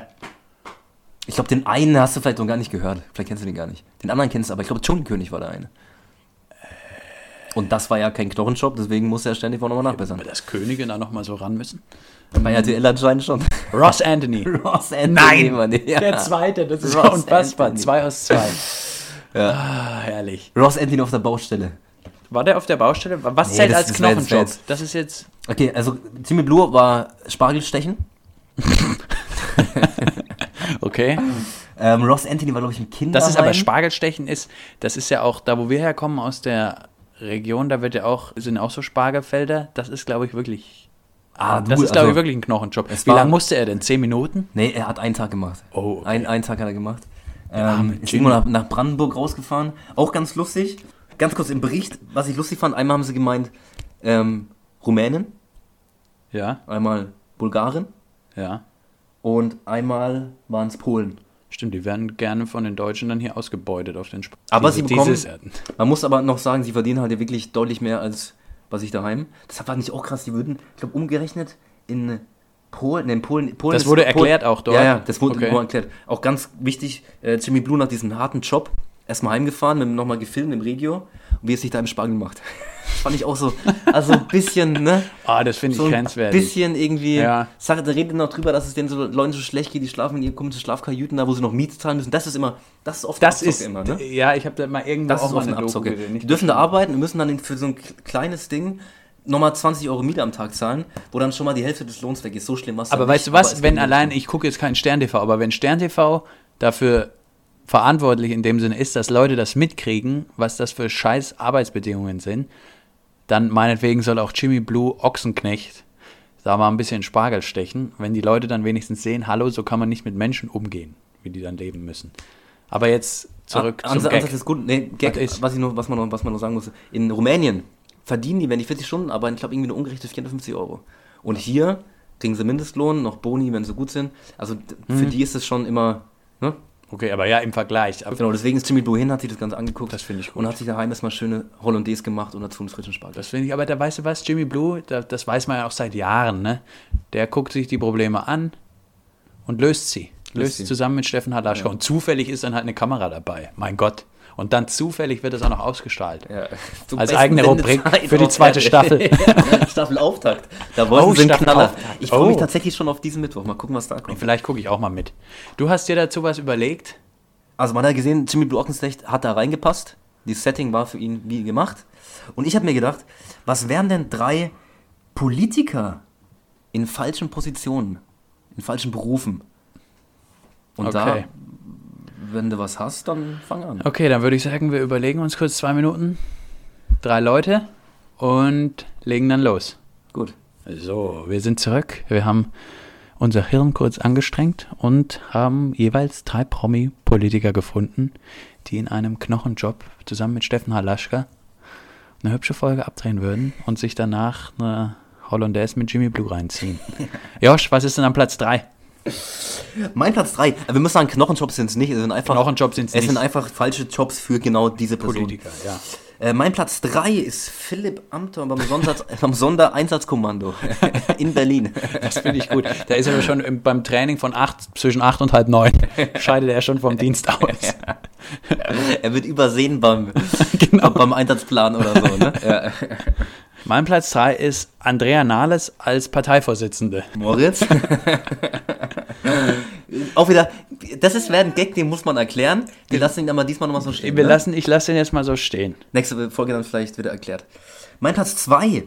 Ich glaube, den einen hast du vielleicht noch gar nicht gehört. Vielleicht kennst du den gar nicht. Den anderen kennst du, aber ich glaube, Dschungelkönig war der eine. Und das war ja kein Knochenjob, deswegen muss er ständig nochmal nachbessern. das Könige da nochmal so ran müssen. Bei RTL anscheinend schon. Ross Anthony. <laughs> Ross Anthony. Nein, Mann, ja. Der zweite, das ist Ross ja unfassbar. Anthony. Zwei aus zwei. <laughs> Ja. Ah, herrlich. Ross Anthony auf der Baustelle. War der auf der Baustelle? Was Nee, zählt als Knochenjob? Das ist jetzt. Okay, also Jimmy Blue war Spargelstechen. <laughs> Okay. Ähm, Ross Anthony war, glaube ich, im Kinderheim. Das ist aber Spargelstechen ist, das ist ja auch, da wo wir herkommen aus der Region, da wird ja auch, sind auch so Spargelfelder. Das ist, glaube ich, wirklich. Ah, das du, ist, glaube ich, also- wirklich ein Knochenjob. Wie lange musste er denn? Zehn Minuten? Nee, er hat einen Tag gemacht. Oh, okay. Ein, einen Tag hat er gemacht. Ähm, ist irgendwo nach, nach Brandenburg rausgefahren. Auch ganz lustig. Ganz kurz im Bericht, was ich lustig fand, einmal haben sie gemeint, ähm, Rumänen, Ja, einmal Bulgaren ja. Und einmal waren es Polen. Stimmt, die werden gerne von den Deutschen dann hier ausgebeutet auf den Sp Aber sie bekommen- Man muss aber noch sagen, sie verdienen halt wirklich deutlich mehr als bei sich daheim. Das war nicht auch krass, die würden, ich glaube, umgerechnet in Polen, in Polen, Polen Das wurde Polen- erklärt auch dort? Ja, ja, das wurde Okay. erklärt. Auch ganz wichtig, äh, Jimmy Blue nach diesem harten Job erstmal heimgefahren, nochmal gefilmt im Regio wie es sich da im Spargel macht. <laughs> Das fand ich auch so, also ein bisschen, ne? <laughs> Ah, das finde ich So ein grenzwertig. bisschen irgendwie. Ja. Sache, da redet noch drüber, dass es den so Leuten so schlecht geht, die schlafen in ihren komischen Schlafkajüten da, wo sie noch Miete zahlen müssen. Das ist immer, das ist oft Das Abzocke ist, immer, ne? ja, ich habe da mal irgendwo Das auch ist mal oft eine Doku Abzocke. gesehen. Die Nicht dürfen da arbeiten und müssen dann für so ein kleines Ding nochmal 20 Euro Miete am Tag zahlen, wo dann schon mal die Hälfte des Lohns weg ist. So schlimm was Aber weißt du was, wenn allein, ich gucke jetzt keinen Stern TV, aber wenn Stern TV dafür verantwortlich in dem Sinne ist, dass Leute das mitkriegen, was das für scheiß Arbeitsbedingungen sind, dann meinetwegen soll auch Jimmy Blue Ochsenknecht da mal ein bisschen Spargel stechen, wenn die Leute dann wenigstens sehen, hallo, so kann man nicht mit Menschen umgehen, wie die dann leben müssen. Aber jetzt zurück An, zum Ansatz Gag. ist gut. Nee, Gag, Was ist? was, ich noch, was, man noch, was man noch sagen muss. In Rumänien verdienen die, wenn die 40 Stunden arbeiten, ich glaube irgendwie eine ungerechte 450 Euro. Und hier kriegen sie Mindestlohn, noch Boni, wenn sie gut sind. Also d- für Mhm. die ist es schon immer, ne? Okay, aber ja, im Vergleich. Aber Genau, deswegen ist Jimmy Blue hin, hat sich das Ganze angeguckt. Das finde ich gut. Und hat sich daheim erstmal schöne Hollandaise gemacht und dazu einen frischen Spargel. Das finde ich, aber da weißt du was, Jimmy Blue, da, das weiß man ja auch seit Jahren, ne? Der guckt sich die Probleme an und löst sie. Löst sie. zusammen mit Steffen Halaschka. Und zufällig ist dann halt eine Kamera dabei. Mein Gott. Und dann zufällig wird das auch noch ausgestrahlt. Ja, Als eigene Rubrik für die zweite. Staffel. <laughs> Staffel-Auftakt. Da wollten Oh, sie einen Knaller. Ich freue mich Oh. tatsächlich schon auf diesen Mittwoch. Mal gucken, was da kommt. Vielleicht gucke ich auch mal mit. Du hast dir dazu was überlegt? Also man hat gesehen, Jimmy Blue hat da reingepasst. Die Setting war für ihn wie gemacht. Und ich habe mir gedacht, was wären denn drei Politiker in falschen Positionen, in falschen Berufen? Und da, Okay. Wenn du was hast, dann fang an. Okay, dann würde ich sagen, wir überlegen uns kurz zwei Minuten. drei Leute und legen dann los. Gut. So, wir sind zurück. Wir haben unser Hirn kurz angestrengt und haben jeweils drei Promi-Politiker gefunden, die in einem Knochenjob zusammen mit Steffen Halaschka eine hübsche Folge abdrehen würden und sich danach eine Hollandaise mit Jimmy Blue reinziehen. <laughs> Josh, was ist denn am Platz 3? Mein Platz 3. Wir müssen sagen, Knochenjobs sind es nicht. Es sind einfach, Knochenjobs sind's es sind nicht. einfach falsche Jobs für genau diese Person. Politiker, ja. Äh, mein Platz 3 ist Philipp Amthor beim, <laughs> beim Sondereinsatzkommando <laughs> in Berlin. Das finde ich gut. Da ist er schon im, beim Training von acht, zwischen 8 und halb 9. <laughs> Scheidet er schon vom Dienst aus. er wird übersehen beim, Genau. beim Einsatzplan oder so. Ne? Ja. Mein Platz 3 ist Andrea Nahles als Parteivorsitzende. Moritz. <laughs> Auch wieder, das ist wäre ein Gag, den muss man erklären. Wir lassen ihn aber diesmal nochmal so stehen. Wir ne? lassen, ich lasse ihn jetzt mal so stehen. Nächste Folge dann vielleicht wieder erklärt. Mein Platz 2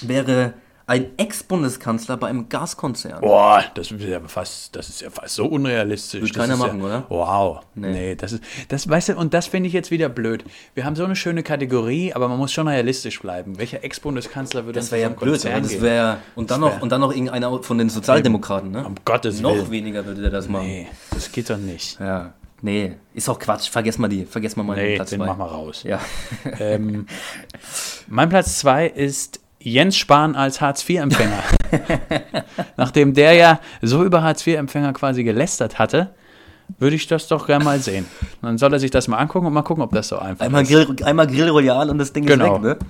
wäre ein Ex-Bundeskanzler bei einem Gaskonzern. Boah, das ist ja fast, das ist ja fast so unrealistisch. Würde keiner machen, ja, oder? Wow. Nee. das ist, das weißt du, und das finde ich jetzt wieder blöd. Wir haben so eine schöne Kategorie, aber man muss schon realistisch bleiben. Welcher Ex-Bundeskanzler würde Das wäre ja blöd, Konzern das wäre und dann Das noch wär- und dann noch irgendeiner von den Sozialdemokraten, ne? Um Gottes Noch Willen. weniger würde der das machen. Nee, das geht doch nicht. Ja. Nee, ist auch Quatsch. Vergess mal die, vergess mal meinen Nee, Platz den zwei. machen wir raus. Ja. Ähm, mein Platz 2 ist Jens Spahn als Hartz-IV-Empfänger. <laughs> Nachdem der ja so über Hartz-IV-Empfänger quasi gelästert hatte, würde ich das doch gerne mal sehen. Dann soll er sich das mal angucken und mal gucken, ob das so einfach Einmal ist. Grill, einmal Grill Royal und das Ding Genau. ist weg, ne?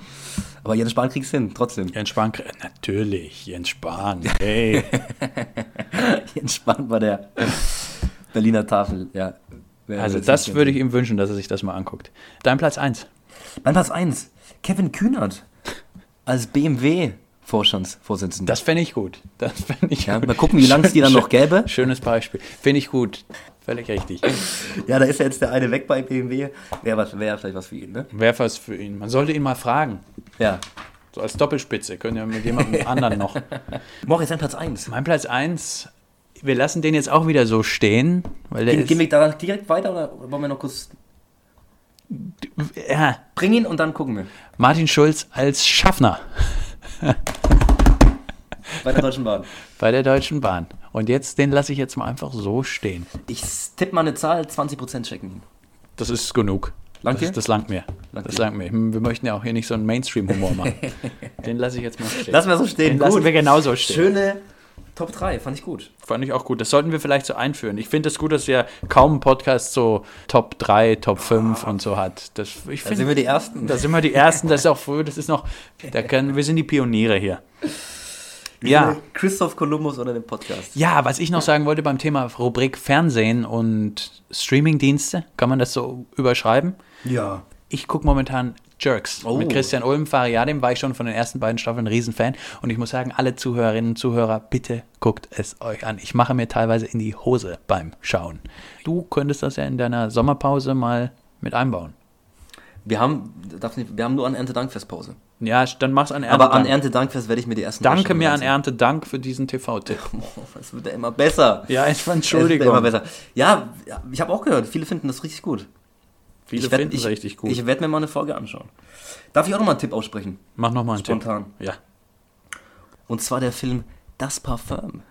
Aber Jens Spahn kriegst du hin, trotzdem. Jens Spahn, natürlich, Jens Spahn. <laughs> Hey, Jens Spahn bei der Berliner Tafel, ja. Wer also das würde ich ihm wünschen, dass er sich das mal anguckt. Dein Platz 1. Mein Platz 1, Kevin Kühnert als BMW-Vorstandsvorsitzender. Das fände ich gut. Das fände ich Ja, gut. mal gucken, wie lange es die dann noch gäbe. Schönes Beispiel. Finde ich gut. Völlig richtig. Ja, da ist ja jetzt der eine weg bei BMW. Wäre was- wäre vielleicht was für ihn, ne? Wäre was für ihn. Man sollte ihn mal fragen. Ja. So als Doppelspitze. Können ja mit jemandem <laughs> anderen noch. Moritz, dein Platz 1. Mein Platz 1, wir lassen den jetzt auch wieder so stehen, weil ist, gehen wir da direkt weiter oder wollen wir noch kurz. Ja, Bring ihn und dann gucken wir. Martin Schulz als Schaffner Bei der Deutschen Bahn. <laughs> bei der Deutschen Bahn. Und jetzt, den lasse ich jetzt mal einfach so stehen. Ich tippe mal eine Zahl, 20% checken ihn. Das ist genug. Langt das, das langt mir. Langt das langt mir. Hm, Wir möchten ja auch hier nicht so einen Mainstream-Humor machen. <laughs> den lasse ich jetzt mal stehen. Lassen wir so stehen. den lassen wir genauso stehen. Schöne Top 3, fand ich gut. Fand ich auch gut. Das sollten wir vielleicht so einführen. Ich finde es gut, dass ja kaum ein Podcast so Top 3, Top 5 und so hat. Das, ich Da find- sind wir die Ersten. Da sind wir die Ersten, das ist auch früh, das ist noch, da können, wir sind die Pioniere hier. Ja, Christoph Kolumbus oder den Podcast. ja, was ich noch sagen wollte beim Thema Rubrik Fernsehen und Streamingdienste, kann man das so überschreiben? Ja. Ich gucke momentan Jerks. Oh. Mit Christian Ulm, Fariadim war ich schon von den ersten beiden Staffeln ein Riesenfan. Und ich muss sagen, alle Zuhörerinnen und Zuhörer, bitte guckt es euch an. Ich mache mir teilweise in die Hose beim Schauen. Du könntest das ja in deiner Sommerpause mal mit einbauen. Wir haben, darf nicht, wir haben nur an Erntedankfestpause. Ja, dann mach's an Erntedank. Aber an Erntedankfest werde ich mir die ersten Danke mir an. Erntedank für diesen TV-Tipp. <laughs> Es wird ja immer besser. Ja, ich Es wird ja Entschuldigung. immer besser. Ja, ich habe auch gehört, viele finden das richtig gut. Viele ich werd- finden es ich, richtig gut. Ich werde mir mal eine Folge anschauen. Darf ich auch noch mal einen Tipp aussprechen? Mach nochmal einen Spontan. Tipp. Ja. Und zwar der Film Das Parfum.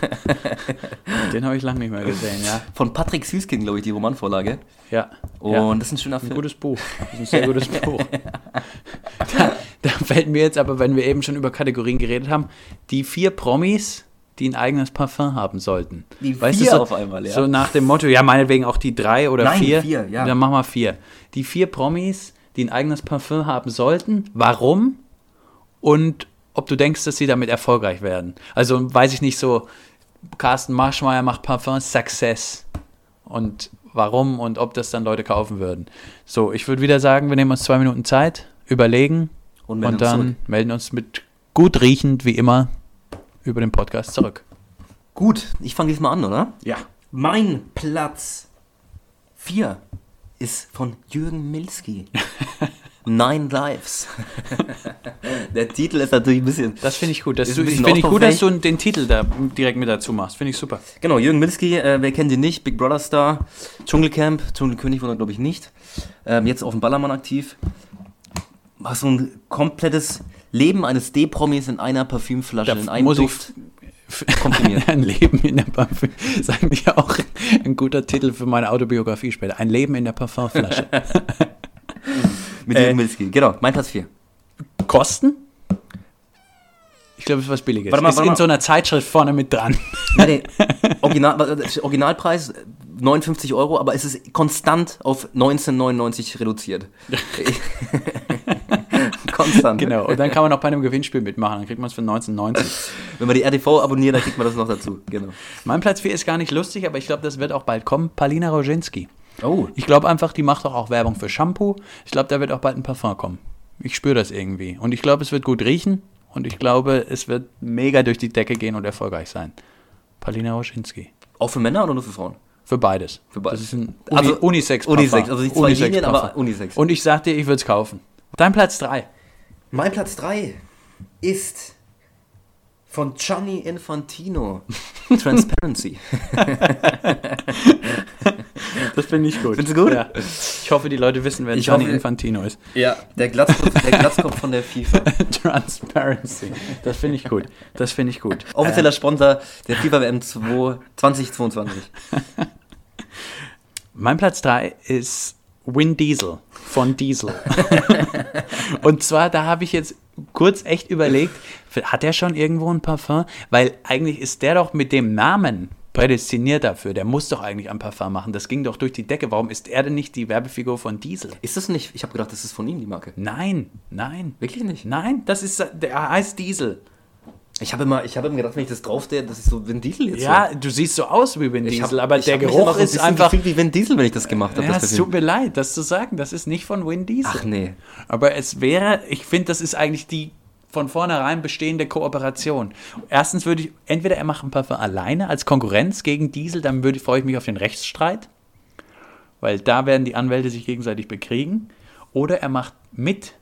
<laughs> Den habe ich lange nicht mehr gesehen, ja. Von Patrick Süßkind, glaube ich, die Romanvorlage. Ja. Und ja. das ist ein schöner Ein Film. gutes Buch. Das ist ein sehr gutes <laughs> Buch. Da, da fällt mir jetzt aber, wenn wir eben schon über Kategorien geredet haben, die vier Promis, die ein eigenes Parfum haben sollten. Die Weißt du, vier so, auf einmal, ja. So nach dem Motto, ja, meinetwegen auch die drei oder Nein, vier. vier, ja. Dann machen wir vier. Die vier Promis, die ein eigenes Parfum haben sollten, warum und ob du denkst, dass sie damit erfolgreich werden. Also weiß ich nicht so, Carsten Marschmeier macht Parfum Success. Und warum und ob das dann Leute kaufen würden. So, ich würde wieder sagen, wir nehmen uns zwei Minuten Zeit, überlegen Und und, dann zurück. melden uns mit gut riechend, wie immer, über den Podcast zurück. Gut, ich fange diesmal an, oder? Ja. Mein Platz 4 ist von Jürgen Milski. <laughs> Nine Lives. <laughs> Der Titel ist natürlich ein bisschen. Das finde ich gut. Dass du, ich finde ich gut, dass du den Titel da direkt mit dazu machst. Finde ich super. Genau, Jürgen Milski, äh, wer kennt ihn nicht? Big Brother Star, Dschungelcamp, Dschungelkönig wurde glaube ich, nicht. Ähm, jetzt auf dem Ballermann aktiv. Was so ein komplettes Leben eines D-Promis in einer Parfümflasche, Da in einem Duft <laughs> komprimiert. Ein Leben in der Parfüm. <laughs> Das ist eigentlich auch ein guter Titel für meine Autobiografie später. Ein Leben in der Parfümflasche. <laughs> Mit Äh, Milski. Genau, mein Platz 4. Kosten? Ich glaube, es ist was Billiges. Warte mal, ist warte in mal. so einer Zeitschrift vorne mit dran. Nee. Original, Originalpreis 59 Euro, aber es ist konstant auf 19,99 reduziert. Konstant. Genau. Und dann kann man noch bei einem Gewinnspiel mitmachen. Dann kriegt man es für 1990. Wenn man die RTV abonniert, dann kriegt man das noch dazu. Genau. Mein Platz 4 ist gar nicht lustig, aber ich glaube, das wird auch bald kommen. Palina Roginski. Oh. Ich glaube einfach, die macht doch auch Werbung für Shampoo. Ich glaube, da wird auch bald ein Parfum kommen. Ich spüre das irgendwie. Und ich glaube, es wird gut riechen. Und ich glaube, es wird mega durch die Decke gehen und erfolgreich sein. Palina Roginski. Auch für Männer oder nur für Frauen? Für beides. Für beides. Das ist ein Uni Also, unisex Unisex, also nicht zwei Linien, aber Parfum. Unisex. Und ich sag dir, ich würde es kaufen. Dein Platz 3. Mein Platz 3 ist von Gianni Infantino. <laughs> Transparency. <laughs> Das finde ich gut. Findest du gut? Ja. Ich hoffe, die Leute wissen, wer Ich Gianni hoffe- Infantino ist. Ja, der Glatzkopf, der Glatzkopf von der FIFA. <laughs> Transparency. Das finde ich gut. Das finde ich gut. Offizieller Sponsor der FIFA WM 2 2022. Mein Platz 3 ist Win Diesel von Diesel. <laughs> Und zwar, da habe ich jetzt kurz echt überlegt, hat er schon irgendwo ein Parfum? Weil eigentlich ist der doch mit dem Namen prädestiniert dafür. Der muss doch eigentlich ein Parfum machen. Das ging doch durch die Decke. Warum ist er denn nicht die Werbefigur von Diesel? Ist das nicht? Ich habe gedacht, das ist von ihm die Marke. Nein, nein. Wirklich nicht? Nein, das ist, der heißt Diesel. Ich habe immer, ich habe immer gedacht, wenn ich das draufstehe, das ist so Vin Diesel jetzt. Ja, du siehst so aus wie Vin. Ich Diesel, hab- aber ich der Geruch ist einfach. gefühlt wie Vin Diesel, wenn ich das gemacht habe. Ja, es tut mir leid, das zu sagen. Das ist nicht von Vin Diesel. Ach nee. Aber es wäre, ich finde, das ist eigentlich die von vornherein bestehende Kooperation. Erstens würde ich, entweder er macht ein Parfum alleine als Konkurrenz gegen Diesel, dann würde, freue ich mich auf den Rechtsstreit, weil da werden die Anwälte sich gegenseitig bekriegen. Oder er macht mit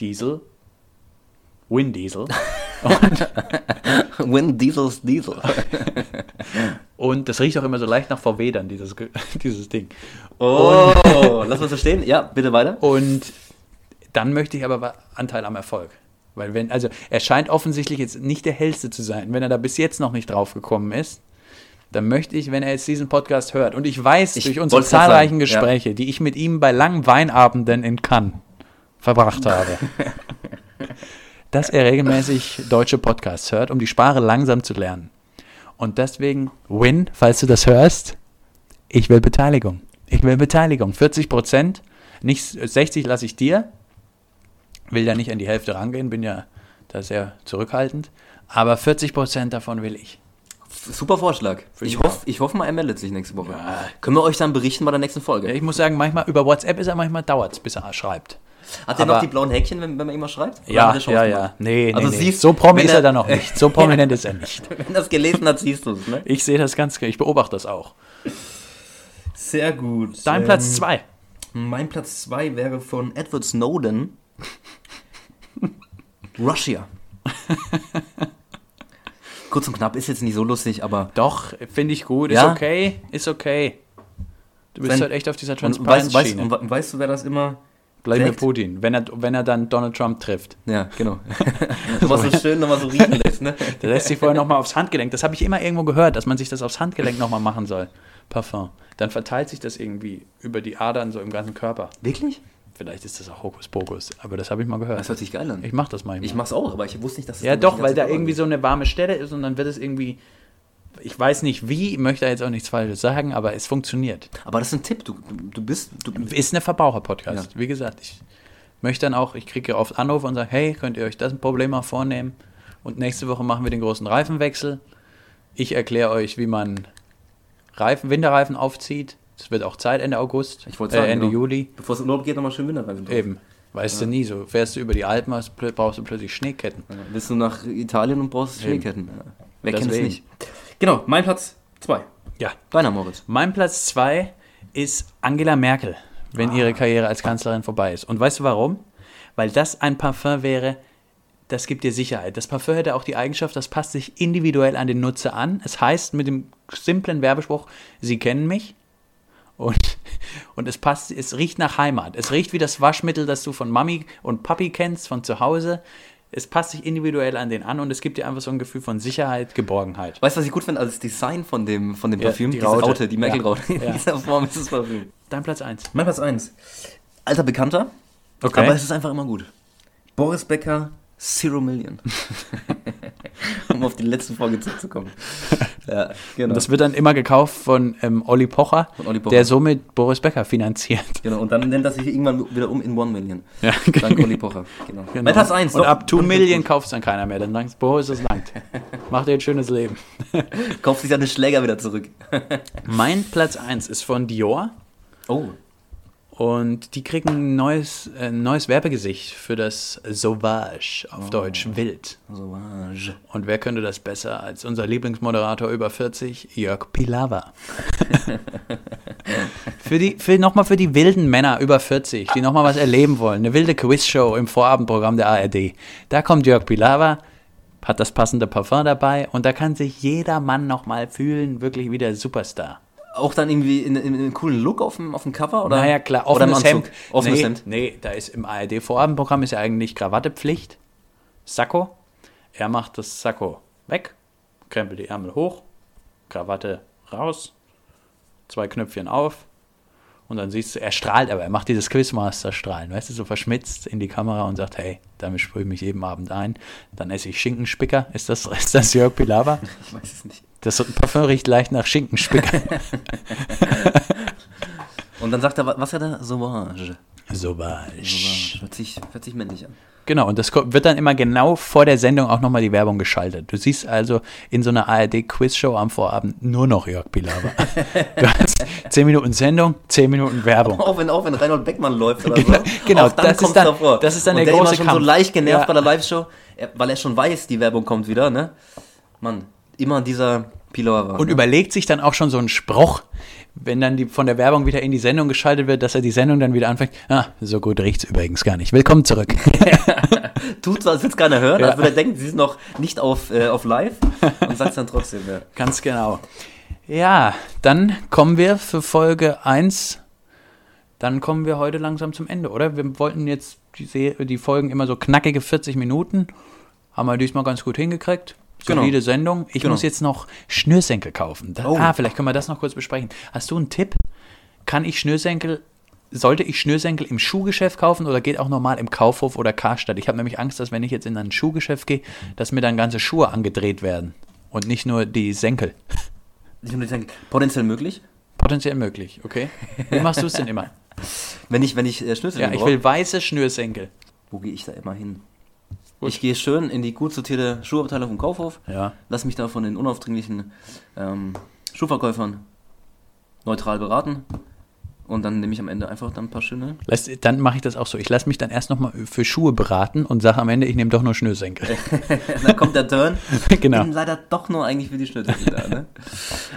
Diesel, Win Diesel, <laughs> Vin Diesel's Diesel. und das riecht auch immer so leicht nach VW dann, dieses, <laughs> dieses Ding. Oh, lass mal so stehen. Ja, bitte weiter. Und dann möchte ich aber Anteil am Erfolg. Weil wenn, also er scheint offensichtlich jetzt nicht der hellste zu sein. Wenn er da bis jetzt noch nicht drauf gekommen ist, dann möchte ich, wenn er jetzt diesen Podcast hört, und ich weiß Ich durch unsere zahlreichen sagen, ja. Gespräche, die ich mit ihm bei langen Weinabenden in Cannes verbracht habe, <laughs> dass er regelmäßig deutsche Podcasts hört, um die Sprache langsam zu lernen. Und deswegen, Win, falls du das hörst, ich will Beteiligung. Ich will Beteiligung. 40 Prozent, nicht 60 lasse ich dir. Will ja nicht an die Hälfte rangehen, bin ja da sehr zurückhaltend. Aber 40 Prozent davon will ich. Super Vorschlag. Ich hoffe, ich hoffe mal, er meldet sich nächste Woche. Können wir euch dann berichten bei der nächsten Folge? Ja, ich muss sagen, manchmal über WhatsApp ist er manchmal dauert es, bis er schreibt. Hat er noch die blauen Häkchen, wenn, wenn man immer schreibt? Oder Ja, ja, ja. gemacht? Nee, Also nee, nee. siehst- so promi wenn ist er er- da noch nicht. So prominent <laughs> ist er nicht. Wenn das gelesen hat, siehst du es, ne? Ich sehe das ganz, ich beobachte das auch. Sehr gut. Dein Ähm, Platz 2. Mein Platz 2 wäre von Edward Snowden. Russia. <laughs> Kurz und knapp ist jetzt nicht so lustig, aber Doch, finde ich gut. Ist Ja? okay, ist okay. Du bist Wenn- halt echt auf dieser und weißt, weißt, und weißt du, wer das immer. Wladimir trägt? Putin, wenn er, wenn er dann Donald Trump trifft. Ja, genau. <laughs> nochmal so schön, nochmal so riechen lässt, ne? <laughs> Der lässt sich vorher nochmal aufs Handgelenk. Das habe ich immer irgendwo gehört, dass man sich das aufs Handgelenk nochmal machen soll. Parfum. Dann verteilt sich das irgendwie über die Adern so im ganzen Körper. Wirklich? Vielleicht ist das auch Hokuspokus, aber das habe ich mal gehört. Das hört sich geil an. Ich mache das manchmal. Ich mach's auch, aber ich wusste nicht, dass es ja, dann doch, weil da irgendwie so eine warme Stelle ist und dann wird es irgendwie. Ich weiß nicht wie, ich möchte jetzt auch nichts Falsches sagen, aber es funktioniert. Aber das ist ein Tipp, du, du bist. Du, Ist eine Verbraucher-Podcast. Wie gesagt, ich möchte dann auch, ich kriege ja oft Anrufe und sage, hey, könnt ihr euch das Problem mal vornehmen? Und nächste Woche machen wir den großen Reifenwechsel. Ich erkläre euch, wie man Reifen, Winterreifen aufzieht. Es wird auch Zeit Ende August, Ich wollte sagen, äh, Ende genau. Juli. bevor es in Urlaub geht, nochmal schön Winterreifen drauf. Eben. Weißt du nie, so fährst du über die Alpen, hast, brauchst du plötzlich Schneeketten. Ja, Willst du nach Italien und brauchst Eben. Schneeketten? Ja. Wer kennt es nicht? Genau, mein Platz 2. Ja. Deiner Moritz. Mein Platz zwei ist Angela Merkel, wenn ihre Karriere als Kanzlerin vorbei ist. Und weißt du warum? Weil das ein Parfum wäre, das gibt dir Sicherheit. Das Parfum hätte auch die Eigenschaft, das passt sich individuell an den Nutzer an. Es heißt mit dem simplen Werbespruch, Sie kennen mich. Und <laughs> Und es passt, es riecht nach Heimat. Es riecht wie das Waschmittel, das du von Mami und Papi kennst, von zu Hause. Es passt sich individuell an den an und es gibt dir einfach so ein Gefühl von Sicherheit, Geborgenheit. Weißt du, was ich gut finde? Also das Design von dem, von dem Ja, Parfüm, die diese Raute. Raute, die Merkel-Raute. Ja. In dieser Form ist das Parfüm. Dein Platz 1. Mein Platz 1. Alter Bekannter, Okay. aber es ist einfach immer gut. Boris Becker, Zero Million. <laughs> um auf die letzte Folge zurückzukommen. <laughs> ja, genau. Das wird dann immer gekauft von ähm, Olli Pocher, Von Olli Pocher. der somit Boris Becker finanziert. genau. Und dann nennt er sich irgendwann wieder um in One Million. Ja, Dank Olli Pocher. Genau. Genau. Platz 1. Und ab 2 Million kauft es dann keiner mehr. Dann sagst du, Boris, es langt. <laughs> Mach dir ein schönes Leben. Kauft sich seine Schläger wieder zurück. Mein Platz 1 ist von Dior. Oh. Und die kriegen ein neues, äh, neues Werbegesicht für das Sauvage, auf Deutsch wild. Sauvage. Und wer könnte das besser als unser Lieblingsmoderator über 40, Jörg Pilawa? <laughs> für die, für, nochmal für die wilden Männer über 40, die nochmal was erleben wollen. Eine wilde Quizshow im Vorabendprogramm der ARD. Da kommt Jörg Pilawa, hat das passende Parfum dabei und da kann sich jeder Mann nochmal fühlen, wirklich wie der Superstar. Auch dann irgendwie in, in, in einem coolen Look auf dem, auf dem Cover? Oder? Naja, klar, oder offenes Anzug? Hemd. Offenes nee, Hemd. Nee, da ist im ARD-Vorabendprogramm ist ja eigentlich Krawattepflicht. Sakko. Er macht das Sakko weg, krempelt die Ärmel hoch, Krawatte raus, zwei Knöpfchen auf und dann siehst du, er strahlt, aber er macht dieses Quizmaster-Strahlen, weißt du, so verschmitzt in die Kamera und sagt, hey, damit sprühe ich mich jeden Abend ein. Dann esse ich Schinkenspicker. Ist das, ist das Jörg Pilawa? <laughs> Ich weiß es nicht. Das Parfum riecht leicht nach Schinkenspicker. <laughs> Und dann sagt er, wa- was hat er? Sauvage. Sauvage. Sauvage. Hört sich, hört sich männlich an. Genau, und das wird dann immer genau vor der Sendung auch nochmal die Werbung geschaltet. Du siehst also in so einer ARD-Quizshow am Vorabend nur noch Jörg Pilawa. <laughs> du hast 10 Minuten Sendung, 10 Minuten Werbung. Auch wenn, auch wenn Reinhold Beckmann läuft oder so. genau, auch dann das ist dann- davor. das ist dann Und der der große immer schon Kampf. so leicht genervt Ja. bei der Live-Show, weil er schon weiß, die Werbung kommt wieder, ne? Mann, immer dieser Pilauer war. Und ne? überlegt sich dann auch schon so einen Spruch, wenn dann die, von der Werbung wieder in die Sendung geschaltet wird, dass er die Sendung dann wieder anfängt. Ah, so gut riecht's übrigens gar nicht. Willkommen zurück. <laughs> Tut so, als würde es keiner hören, Ja. als würde er denken, sie sind noch nicht auf, äh, auf live und sagt es dann trotzdem, ja. <laughs> Ganz genau. Ja, dann kommen wir für Folge 1. Dann kommen wir heute langsam zum Ende, oder? Wir wollten jetzt die, die Folgen immer so knackige 40 Minuten. Haben wir diesmal ganz gut hingekriegt. Genau. Solide Sendung. Ich Genau. muss jetzt noch Schnürsenkel kaufen. Da, Oh. Ah, vielleicht können wir das noch kurz besprechen. Hast du einen Tipp? Kann ich Schnürsenkel, sollte ich Schnürsenkel im Schuhgeschäft kaufen oder geht auch normal im Kaufhof oder Karstadt? Ich habe nämlich Angst, dass wenn ich jetzt in ein Schuhgeschäft gehe, dass mir dann ganze Schuhe angedreht werden und nicht nur die Senkel. Ich würde sagen, potenziell möglich. Potenziell möglich, okay? Wie machst du es denn immer? Wenn ich, wenn ich äh, Schnitzel Ja, ich will weiße Schnürsenkel. wo gehe ich da immer hin? Gut. Ich gehe schön in die gut sortierte Schuhabteilung vom Kaufhof, Ja. lass mich da von den unaufdringlichen ähm, Schuhverkäufern neutral beraten und dann nehme ich am Ende einfach dann ein paar schöne. Lass, dann mache ich das auch so. Ich lasse mich dann erst nochmal für Schuhe beraten und sage am Ende, ich nehme doch nur Schnürsenkel. <laughs> dann kommt der Turn. <laughs> Genau. Bin leider doch nur eigentlich für die Schnitzel da, ne?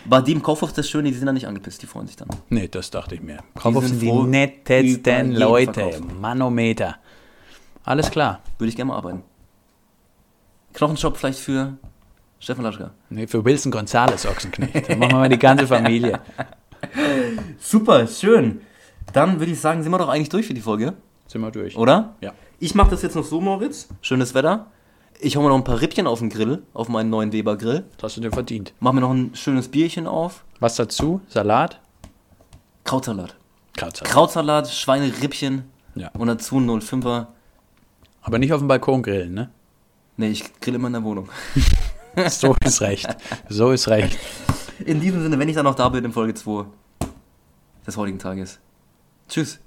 Aber die im Kaufhof, das Schöne, die sind da nicht angepisst, die freuen sich dann. nee, das dachte ich mir. Kaufhof sind sind die nettesten Leute. Verkauf. Manometer. Alles klar. Würde ich gerne mal arbeiten. Knochenshop vielleicht für Stefan Laschka. Nee, für Wilson Gonzales Ochsenknecht. Dann machen wir mal die ganze Familie. <laughs> Super, schön. Dann würde ich sagen, sind wir doch eigentlich durch für die Folge, Sind wir durch. oder? Ja. Ich mache das jetzt noch so, Moritz. Schönes Wetter. Ich hau mir noch ein paar Rippchen auf den Grill, auf meinen neuen Weber Grill. Das hast du dir verdient. Mach mir noch ein schönes Bierchen auf. Was dazu? Salat? Krautsalat. Krautsalat. Krautsalat, Schweinerippchen Ja. und dazu ein 05er. Aber nicht auf dem Balkon grillen, ne? Nee, ich grill immer in der Wohnung. <laughs> So ist recht. So ist recht. In diesem Sinne, wenn ich dann noch da bin in Folge 2 des heutigen Tages. Tschüss.